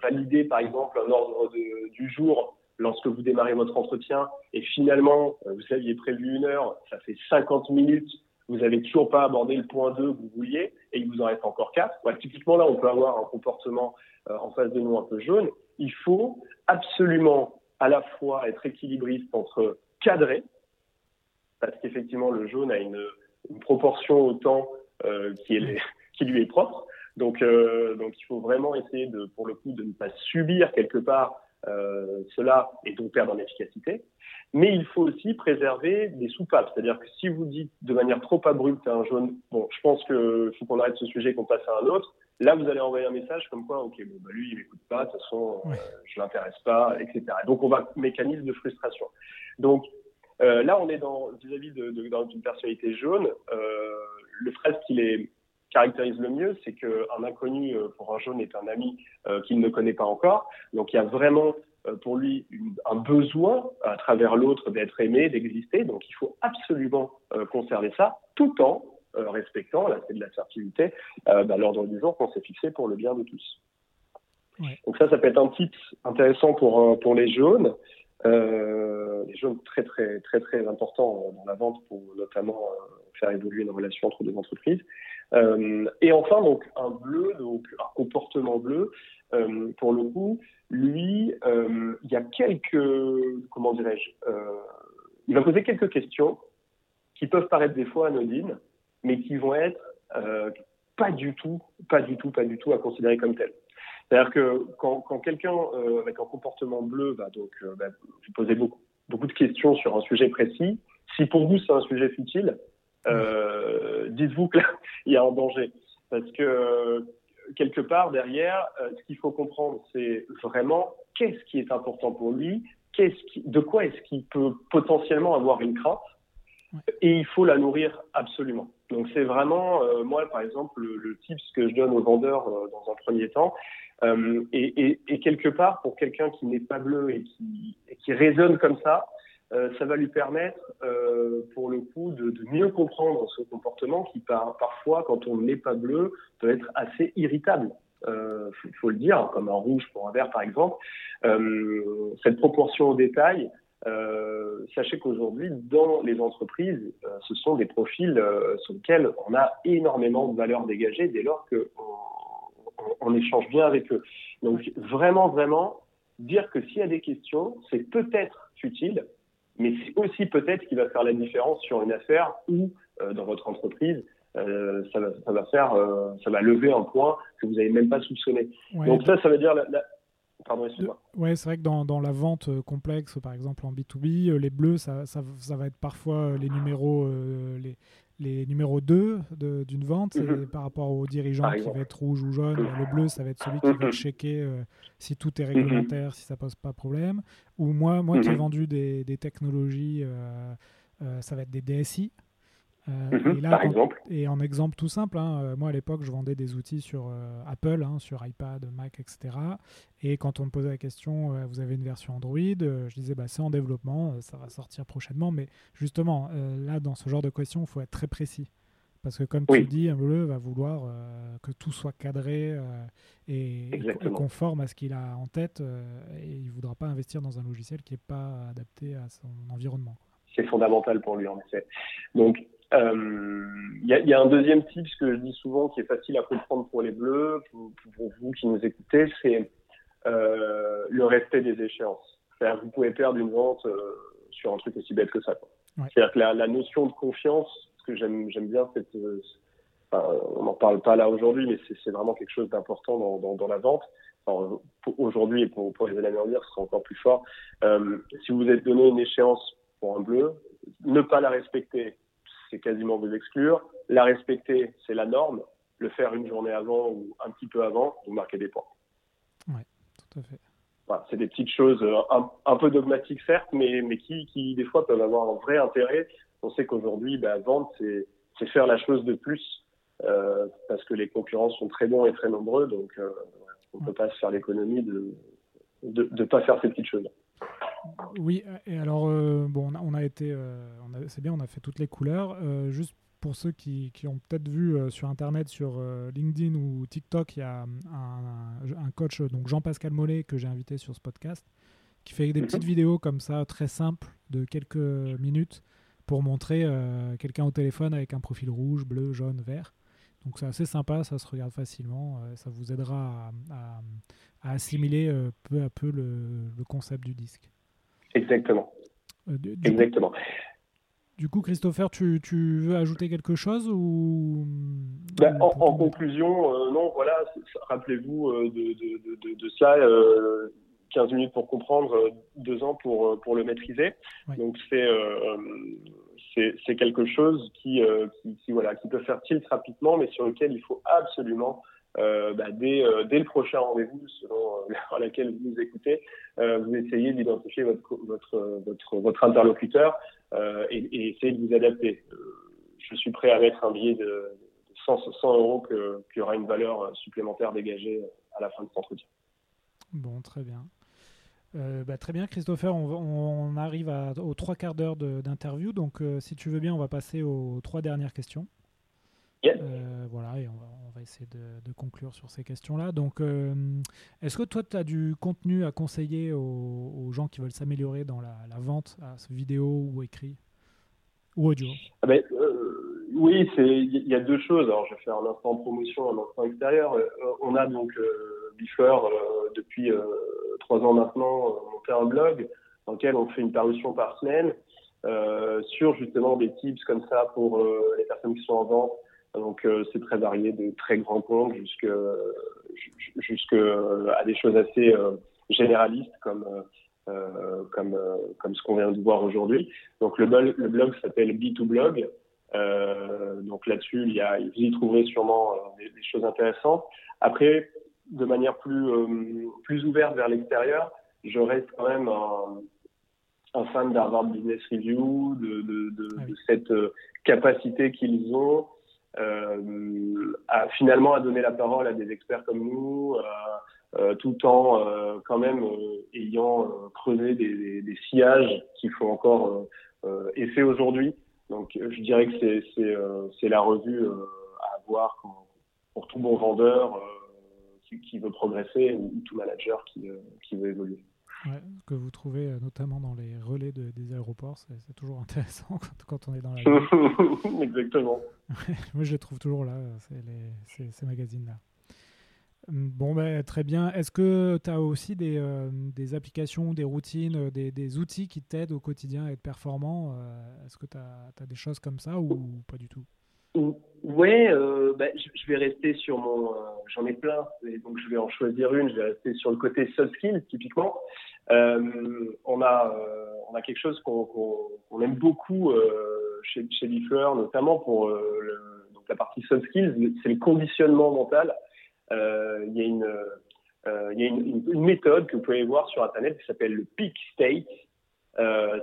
valider par exemple un ordre de, du jour lorsque vous démarrez votre entretien et finalement, euh, vous aviez prévu une heure, ça fait 50 minutes, vous n'avez toujours pas abordé le point 2 que vous vouliez et il vous en reste encore 4. typiquement, là, on peut avoir un comportement euh, en face de nous un peu jaune. Il faut absolument à la fois être équilibriste entre cadrer, parce qu'effectivement, le jaune a une, proportion au temps euh, qui, lui est propre. Donc, donc, il faut vraiment essayer de, pour le coup, de ne pas subir quelque part cela et donc perdre en efficacité. Mais il faut aussi préserver des soupapes. C'est-à-dire que si vous dites de manière trop abrupte à un jaune, bon, je pense que faut qu'on arrête ce sujet et qu'on passe à un autre. Là, vous allez envoyer un message comme quoi, ok, bon, bah lui, il m'écoute pas, de toute façon, euh, je l'intéresse pas, etc. Donc, on va mécanisme de frustration. Donc, euh, là, on est dans vis-à-vis de, de, dans une personnalité jaune. Euh, le phrase qu'il est caractérise le mieux, c'est qu'un inconnu euh, pour un jaune est un ami euh, qu'il ne connaît pas encore. Donc il y a vraiment euh, pour lui un besoin à travers l'autre d'être aimé, d'exister. Donc il faut absolument conserver ça tout en respectant, là c'est de l'assertivité, bah, l'ordre du jour qu'on s'est fixé pour le bien de tous. Donc ça, ça peut être un tips intéressant pour, pour les jaunes. Euh, les jaunes très très très très importants dans la vente pour notamment faire évoluer une relation entre deux entreprises. Euh, et enfin, donc, un bleu, donc un comportement bleu, euh, pour le coup, lui, euh, il y a quelques, comment dirais-je, il va poser quelques questions qui peuvent paraître des fois anodines, mais qui vont être pas du tout, pas du tout, pas du tout à considérer comme telles. C'est-à-dire que quand, quelqu'un avec un comportement bleu va donc poser beaucoup, beaucoup de questions sur un sujet précis, si pour vous c'est un sujet futile, euh, dites-vous qu'il y a un danger. Parce que quelque part derrière, euh, ce qu'il faut comprendre, c'est vraiment qu'est-ce qui est important pour lui, qu'est-ce qui, de quoi est-ce qu'il peut potentiellement avoir une crainte, et il faut la nourrir absolument. Donc c'est vraiment, euh, moi par exemple, le, le tips que je donne aux vendeurs euh, dans un premier temps, euh, et, et, et, quelque part pour quelqu'un qui n'est pas bleu et qui, et qui raisonne comme ça, euh, ça va lui permettre, euh, pour le coup, de, mieux comprendre ce comportement qui, par, parfois, quand on n'est pas bleu, peut être assez irritable. Euh, faut, le dire, comme un rouge pour un vert, par exemple. Euh, cette proportion au détail, sachez qu'aujourd'hui, dans les entreprises, ce sont des profils sur lesquels on a énormément de valeur dégagée dès lors qu'on on, on échange bien avec eux. Donc vraiment, vraiment, dire que s'il y a des questions, c'est peut-être futile, mais c'est aussi peut-être qui va faire la différence sur une affaire ou euh, dans votre entreprise, euh, ça, va, ça, va, faire, euh, ça va lever un point que vous n'avez même pas soupçonné. Donc ça, ça veut dire la, Pardon, excuse-moi. Ouais, c'est vrai que dans, dans, la vente complexe, par exemple en B2B, les bleus, ça, ça, ça va être parfois les numéros, les, les numéros 2 d'une vente, mhm. par rapport au dirigeant qui va être rouge ou jaune. Le bleu, ça va être celui qui va mhm. checker euh, si tout est réglementaire, si ça pose pas problème. Ou moi, moi qui ai mhm. vendu des, des technologies, euh, euh, ça va être des DSI. Euh, mhm, et là, par exemple. Et en exemple tout simple, hein, euh, moi à l'époque, je vendais des outils sur euh, Apple, hein, sur iPad, Mac, etc. Et quand on me posait la question, vous avez une version Android, je disais, bah, c'est en développement, ça va sortir prochainement. Mais justement, là, dans ce genre de questions, il faut être très précis. Parce que comme tu tu dis, un bleu va vouloir que tout soit cadré et, conforme à ce qu'il a en tête. et il ne voudra pas investir dans un logiciel qui n'est pas adapté à son environnement. C'est fondamental pour lui, en effet. Donc, il euh, y, y, a un deuxième type que je dis souvent qui est facile à comprendre pour les bleus, pour, pour vous qui nous écoutez, c'est euh, le respect des échéances. C'est-à-dire que vous pouvez perdre une vente euh, sur un truc aussi bête que ça. C'est-à-dire que la, la, notion de confiance, ce que j'aime bien, c'est enfin, on n'en parle pas là aujourd'hui, mais c'est vraiment quelque chose d'important dans, dans, dans, la vente. Aujourd'hui et pour, pour, les années à venir, ce sera encore plus fort. Si vous êtes donné une échéance pour un bleu, ne pas la respecter, c'est quasiment vous exclure. La respecter, c'est la norme. Le faire une journée avant ou un petit peu avant, vous marquez des points. Oui, tout à fait. Voilà, c'est des petites choses euh, un, peu dogmatiques, certes, mais, mais qui, qui, des fois, peuvent avoir un vrai intérêt. On sait qu'aujourd'hui, bah, vendre, c'est faire la chose de plus, euh, parce que les concurrents sont très bons et très nombreux, donc euh, on ne peut pas se faire l'économie de ne pas faire ces petites choses. Oui, et alors, euh, bon, on a, été, euh, c'est bien, on a fait toutes les couleurs. Euh, juste pour ceux qui, qui ont peut-être vu sur Internet, sur LinkedIn ou TikTok, il y a un, coach, donc Jean-Pascal Mollet, que j'ai invité sur ce podcast, qui fait des petites vidéos comme ça, très simples, de quelques minutes, pour montrer quelqu'un au téléphone avec un profil rouge, bleu, jaune, vert. Donc c'est assez sympa, ça se regarde facilement, ça vous aidera à, assimiler peu à peu le concept du disque. Exactement. Euh, du, Exactement. Du coup, Christopher, tu, tu, veux ajouter quelque chose ou ben, en, conclusion, euh, non, voilà, rappelez-vous euh, de, de, de, de, cela. 15 minutes pour comprendre, deux ans pour, pour le maîtriser. Donc c'est c'est quelque chose qui, qui, qui, voilà, qui peut faire tilt rapidement, mais sur lequel il faut absolument bah, dès, euh, dès, le prochain rendez-vous, selon euh, laquelle vous nous écoutez, euh, vous essayez d'identifier votre, interlocuteur et, essayer de vous adapter. je suis prêt à mettre un billet de 100, 100 euros qu'il y aura une valeur supplémentaire dégagée à la fin de cet entretien. Bon, très bien. Euh, bah, très bien, Christopher. On, arrive aux trois quarts d'heure d'interview. Donc, si tu veux bien, on va passer aux trois dernières questions. Euh, voilà, et on va, essayer de, conclure sur ces questions-là. Donc, euh, est-ce que toi, tu as du contenu à conseiller aux, gens qui veulent s'améliorer dans la, vente, à ce vidéo ou écrit ou audio? Ah ben, euh, Oui, il y a deux choses. Alors, je vais faire un instant promotion, un instant extérieur. on a donc Bifleur, depuis trois ans maintenant, monté un blog dans lequel on fait une parution par semaine. sur justement des tips comme ça pour les personnes qui sont en vente, donc euh, c'est très varié, de très grands comptes jusqu'à euh, à des choses assez euh, généralistes comme comme comme ce qu'on vient de voir aujourd'hui. Donc le, blog, le blog s'appelle B2Blog. donc là-dessus, il y a, vous y trouverez sûrement des, choses intéressantes. Après, de manière plus plus ouverte vers l'extérieur, je reste quand même un, un fan d'Harvard Business Review, de, de, de, ah de cette capacité qu'ils ont euh, à, finalement à donner la parole à des experts comme nous, euh, euh, tout en quand même ayant creusé des, des, sillages qui font encore effet aujourd'hui. Donc je dirais que c'est la revue à avoir pour tout bon vendeur qui, qui, veut progresser ou tout manager qui, qui veut évoluer que vous trouvez euh, notamment dans les relais des aéroports, c'est toujours intéressant quand, on est dans la Exactement. Moi, je les trouve toujours là, ces magazines-là. Bon, ben, très bien. Est-ce que tu as aussi des, des, applications, des routines, des, des outils qui t'aident au quotidien à être performant Est-ce que tu as, as, des choses comme ça ou pas du tout? Ouais, euh, bah, je vais rester sur mon. Euh, j'en ai plein, et donc je vais en choisir une. Je vais rester sur le côté soft skills, typiquement. Euh, on a on a quelque chose qu'on qu aime beaucoup chez chez Bifleur, notamment pour donc la partie soft skills, c'est le conditionnement mental. Il y a une y a une, méthode que vous pouvez voir sur internet qui s'appelle le peak state.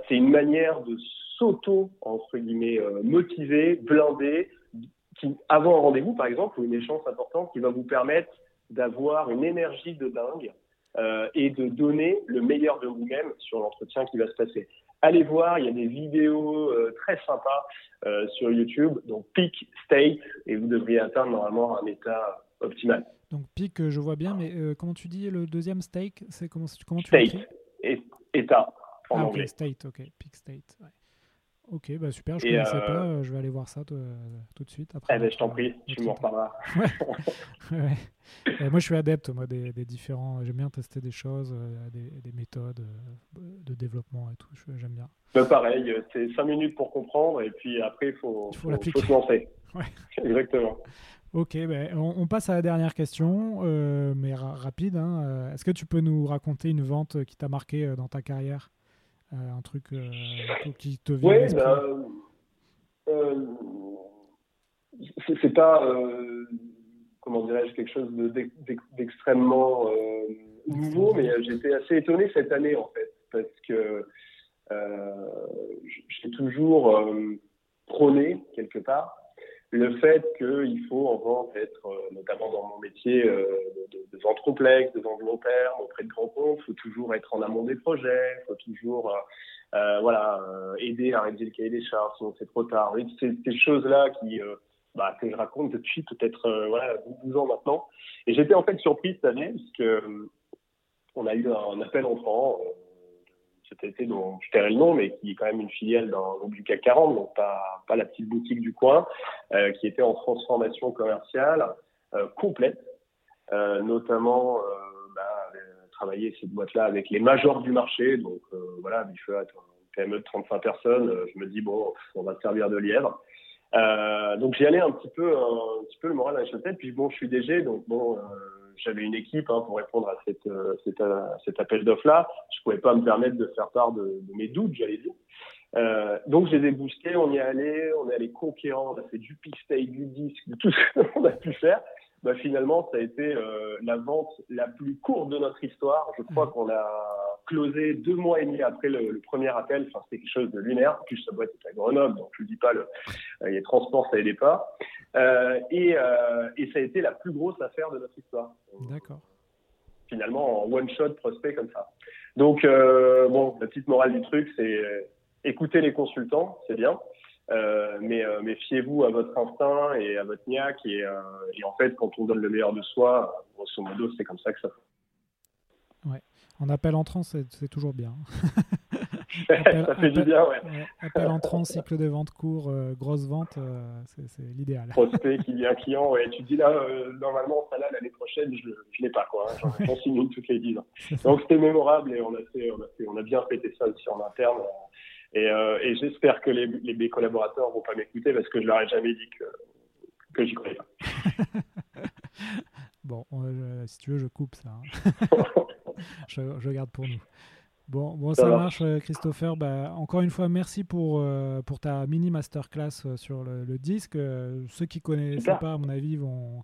c'est une manière de s'auto entre guillemets motiver, blinder qui, avant un rendez-vous, par exemple, ou une échange importante, qui va vous permettre d'avoir une énergie de dingue euh, et de donner le meilleur de vous-même sur l'entretien qui va se passer. Allez voir, il y a des vidéos euh, très sympas euh, sur YouTube, donc peak state, et vous devriez atteindre normalement un état optimal. Donc peak, je vois bien, mais comment tu dis le deuxième stake C'est comment, comment tu State, état en ah, anglais. Okay, state, ok, peak state. Ouais. Ok, bah super, je ne connaissais euh... pas, je vais aller voir ça tout de suite. Après eh ben, je t'en prie, tu m'en reparleras. ouais. ouais. moi, je suis adepte moi, des, des différents. J'aime bien tester des choses, euh, des, des, méthodes euh, de développement et tout. J'aime bien. Bah, pareil, c'est 5 minutes pour comprendre et puis après, il faut, faut, faut, faut, se lancer. Ouais. Exactement. Ok, ben, on, on, passe à la dernière question, euh, mais ra rapide. Hein. Est-ce que tu peux nous raconter une vente qui t'a marqué dans ta carrière? euh, un truc euh, qui te vient Oui, bah, euh, c'est pas, comment dirais-je, quelque chose d'extrêmement nouveau, mais j'étais assez étonné cette année, en fait, parce que j'ai toujours prôné, quelque part, le fait qu'il faut en vente être, euh, notamment dans mon métier euh, de, de, vente complexe, de vente long terme, auprès de grands comptes, il faut toujours être en amont des projets, il faut toujours euh, euh, voilà, euh, aider à rédiger le cahier des charges, sinon c'est trop tard. Oui, c'est ces choses-là qui, euh, bah, que je raconte depuis peut-être voilà, 12 ans maintenant. Et j'étais en fait surpris cette année, parce que on a eu un appel entrant cet été dont je tairai le nom, mais qui est quand même une filiale groupe du CAC 40, donc pas, pas la petite boutique du coin, euh, qui était en transformation commerciale euh, complète, euh, notamment bah, travailler cette boîte-là avec les majors du marché, donc voilà, Bifeu a une PME de 35 personnes, je me dis bon, on va se servir de lièvre. donc j'y allais un petit peu, un, petit peu le moral à la tête, puis bon, je suis DG, donc bon j'avais une équipe hein, pour répondre à cette, euh, cet, euh, cet appel d'offres-là. Je pouvais pas me permettre de faire part de, mes doutes, j'allais dire. Euh, donc, je les on y est allé, on est allé conquérant, on a fait du pixtail, du disque, de tout ce qu'on a pu faire. Bah, finalement, ça a été euh, la vente la plus courte de notre histoire. Je crois qu'on a closé deux mois et demi après le, le premier appel. Enfin, c'était quelque chose de lunaire. En plus, sa boîte est à Grenoble, donc je ne dis pas, le, euh, les transports, ça aidait pas. Euh, et, euh, et ça a été la plus grosse affaire de notre histoire. D'accord. Finalement, en one shot prospect comme ça. Donc, euh, bon, la petite morale du truc, c'est euh, écouter les consultants, c'est bien. Euh, mais, euh, mais fiez-vous à votre instinct et à votre niaque. Et, euh, et, en fait, quand on donne le meilleur de soi, grosso modo, c'est comme ça que ça fait. Ouais. En appel entrant, c'est toujours bien. appel, ça fait appel, du bien, ouais. Appel entrant, cycle de vente court, euh, grosse vente, euh, c'est l'idéal. Prospect qui un client, ouais, tu dis là, normalement, ça là, l'année prochaine, je ne l'ai pas, quoi. Hein, J'en minutes toutes les dix ans. Donc c'était mémorable et on a, fait, on, a fait, on a bien fêté ça aussi en interne. Et, euh, et j'espère que les, les, mes collaborateurs vont pas m'écouter parce que je leur ai jamais dit que, que j'y croyais pas. bon, euh, si tu veux, je coupe ça. Hein. je, je, garde pour nous. Bon, bon ça, ça marche, Christopher. Bah, encore une fois, merci pour, euh, pour ta mini masterclass sur le, le disque. Euh, ceux qui ne connaissaient pas, à mon avis, vont,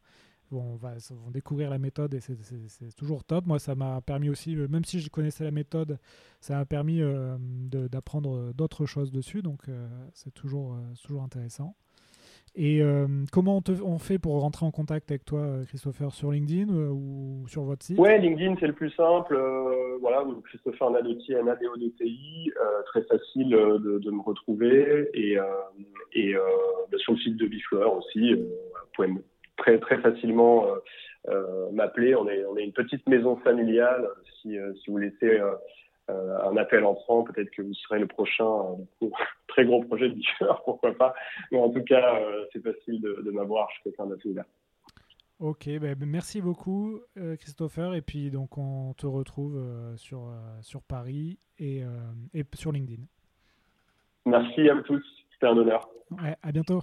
vont, va, vont découvrir la méthode et c'est toujours top. Moi, ça m'a permis aussi, euh, même si je connaissais la méthode, ça m'a permis euh, d'apprendre d'autres choses dessus. Donc, euh, c'est toujours, toujours intéressant. Et euh, comment on, on, fait pour rentrer en contact avec toi, Christopher, sur LinkedIn euh, ou sur votre site? Ouais, LinkedIn, c'est le plus simple. Euh, voilà, Christopher Nadotti, NADODTI, euh, très facile de, me retrouver. Et, et bah, sur le site de Bifleur aussi, pouvez très, très facilement m'appeler. On est, on est une petite maison familiale. Si, si vous laissez euh, un appel entrant, peut-être que vous serez le prochain euh, très gros projet de diffeur, pourquoi pas. Mais en tout cas, euh, c'est facile de, de m'avoir, je suis quelqu'un d'assez ouvert. Ok, ben, merci beaucoup Christopher. Et puis donc on te retrouve sur, sur Paris et, et sur LinkedIn. Merci à vous tous, c'était un honneur. Ouais, à bientôt.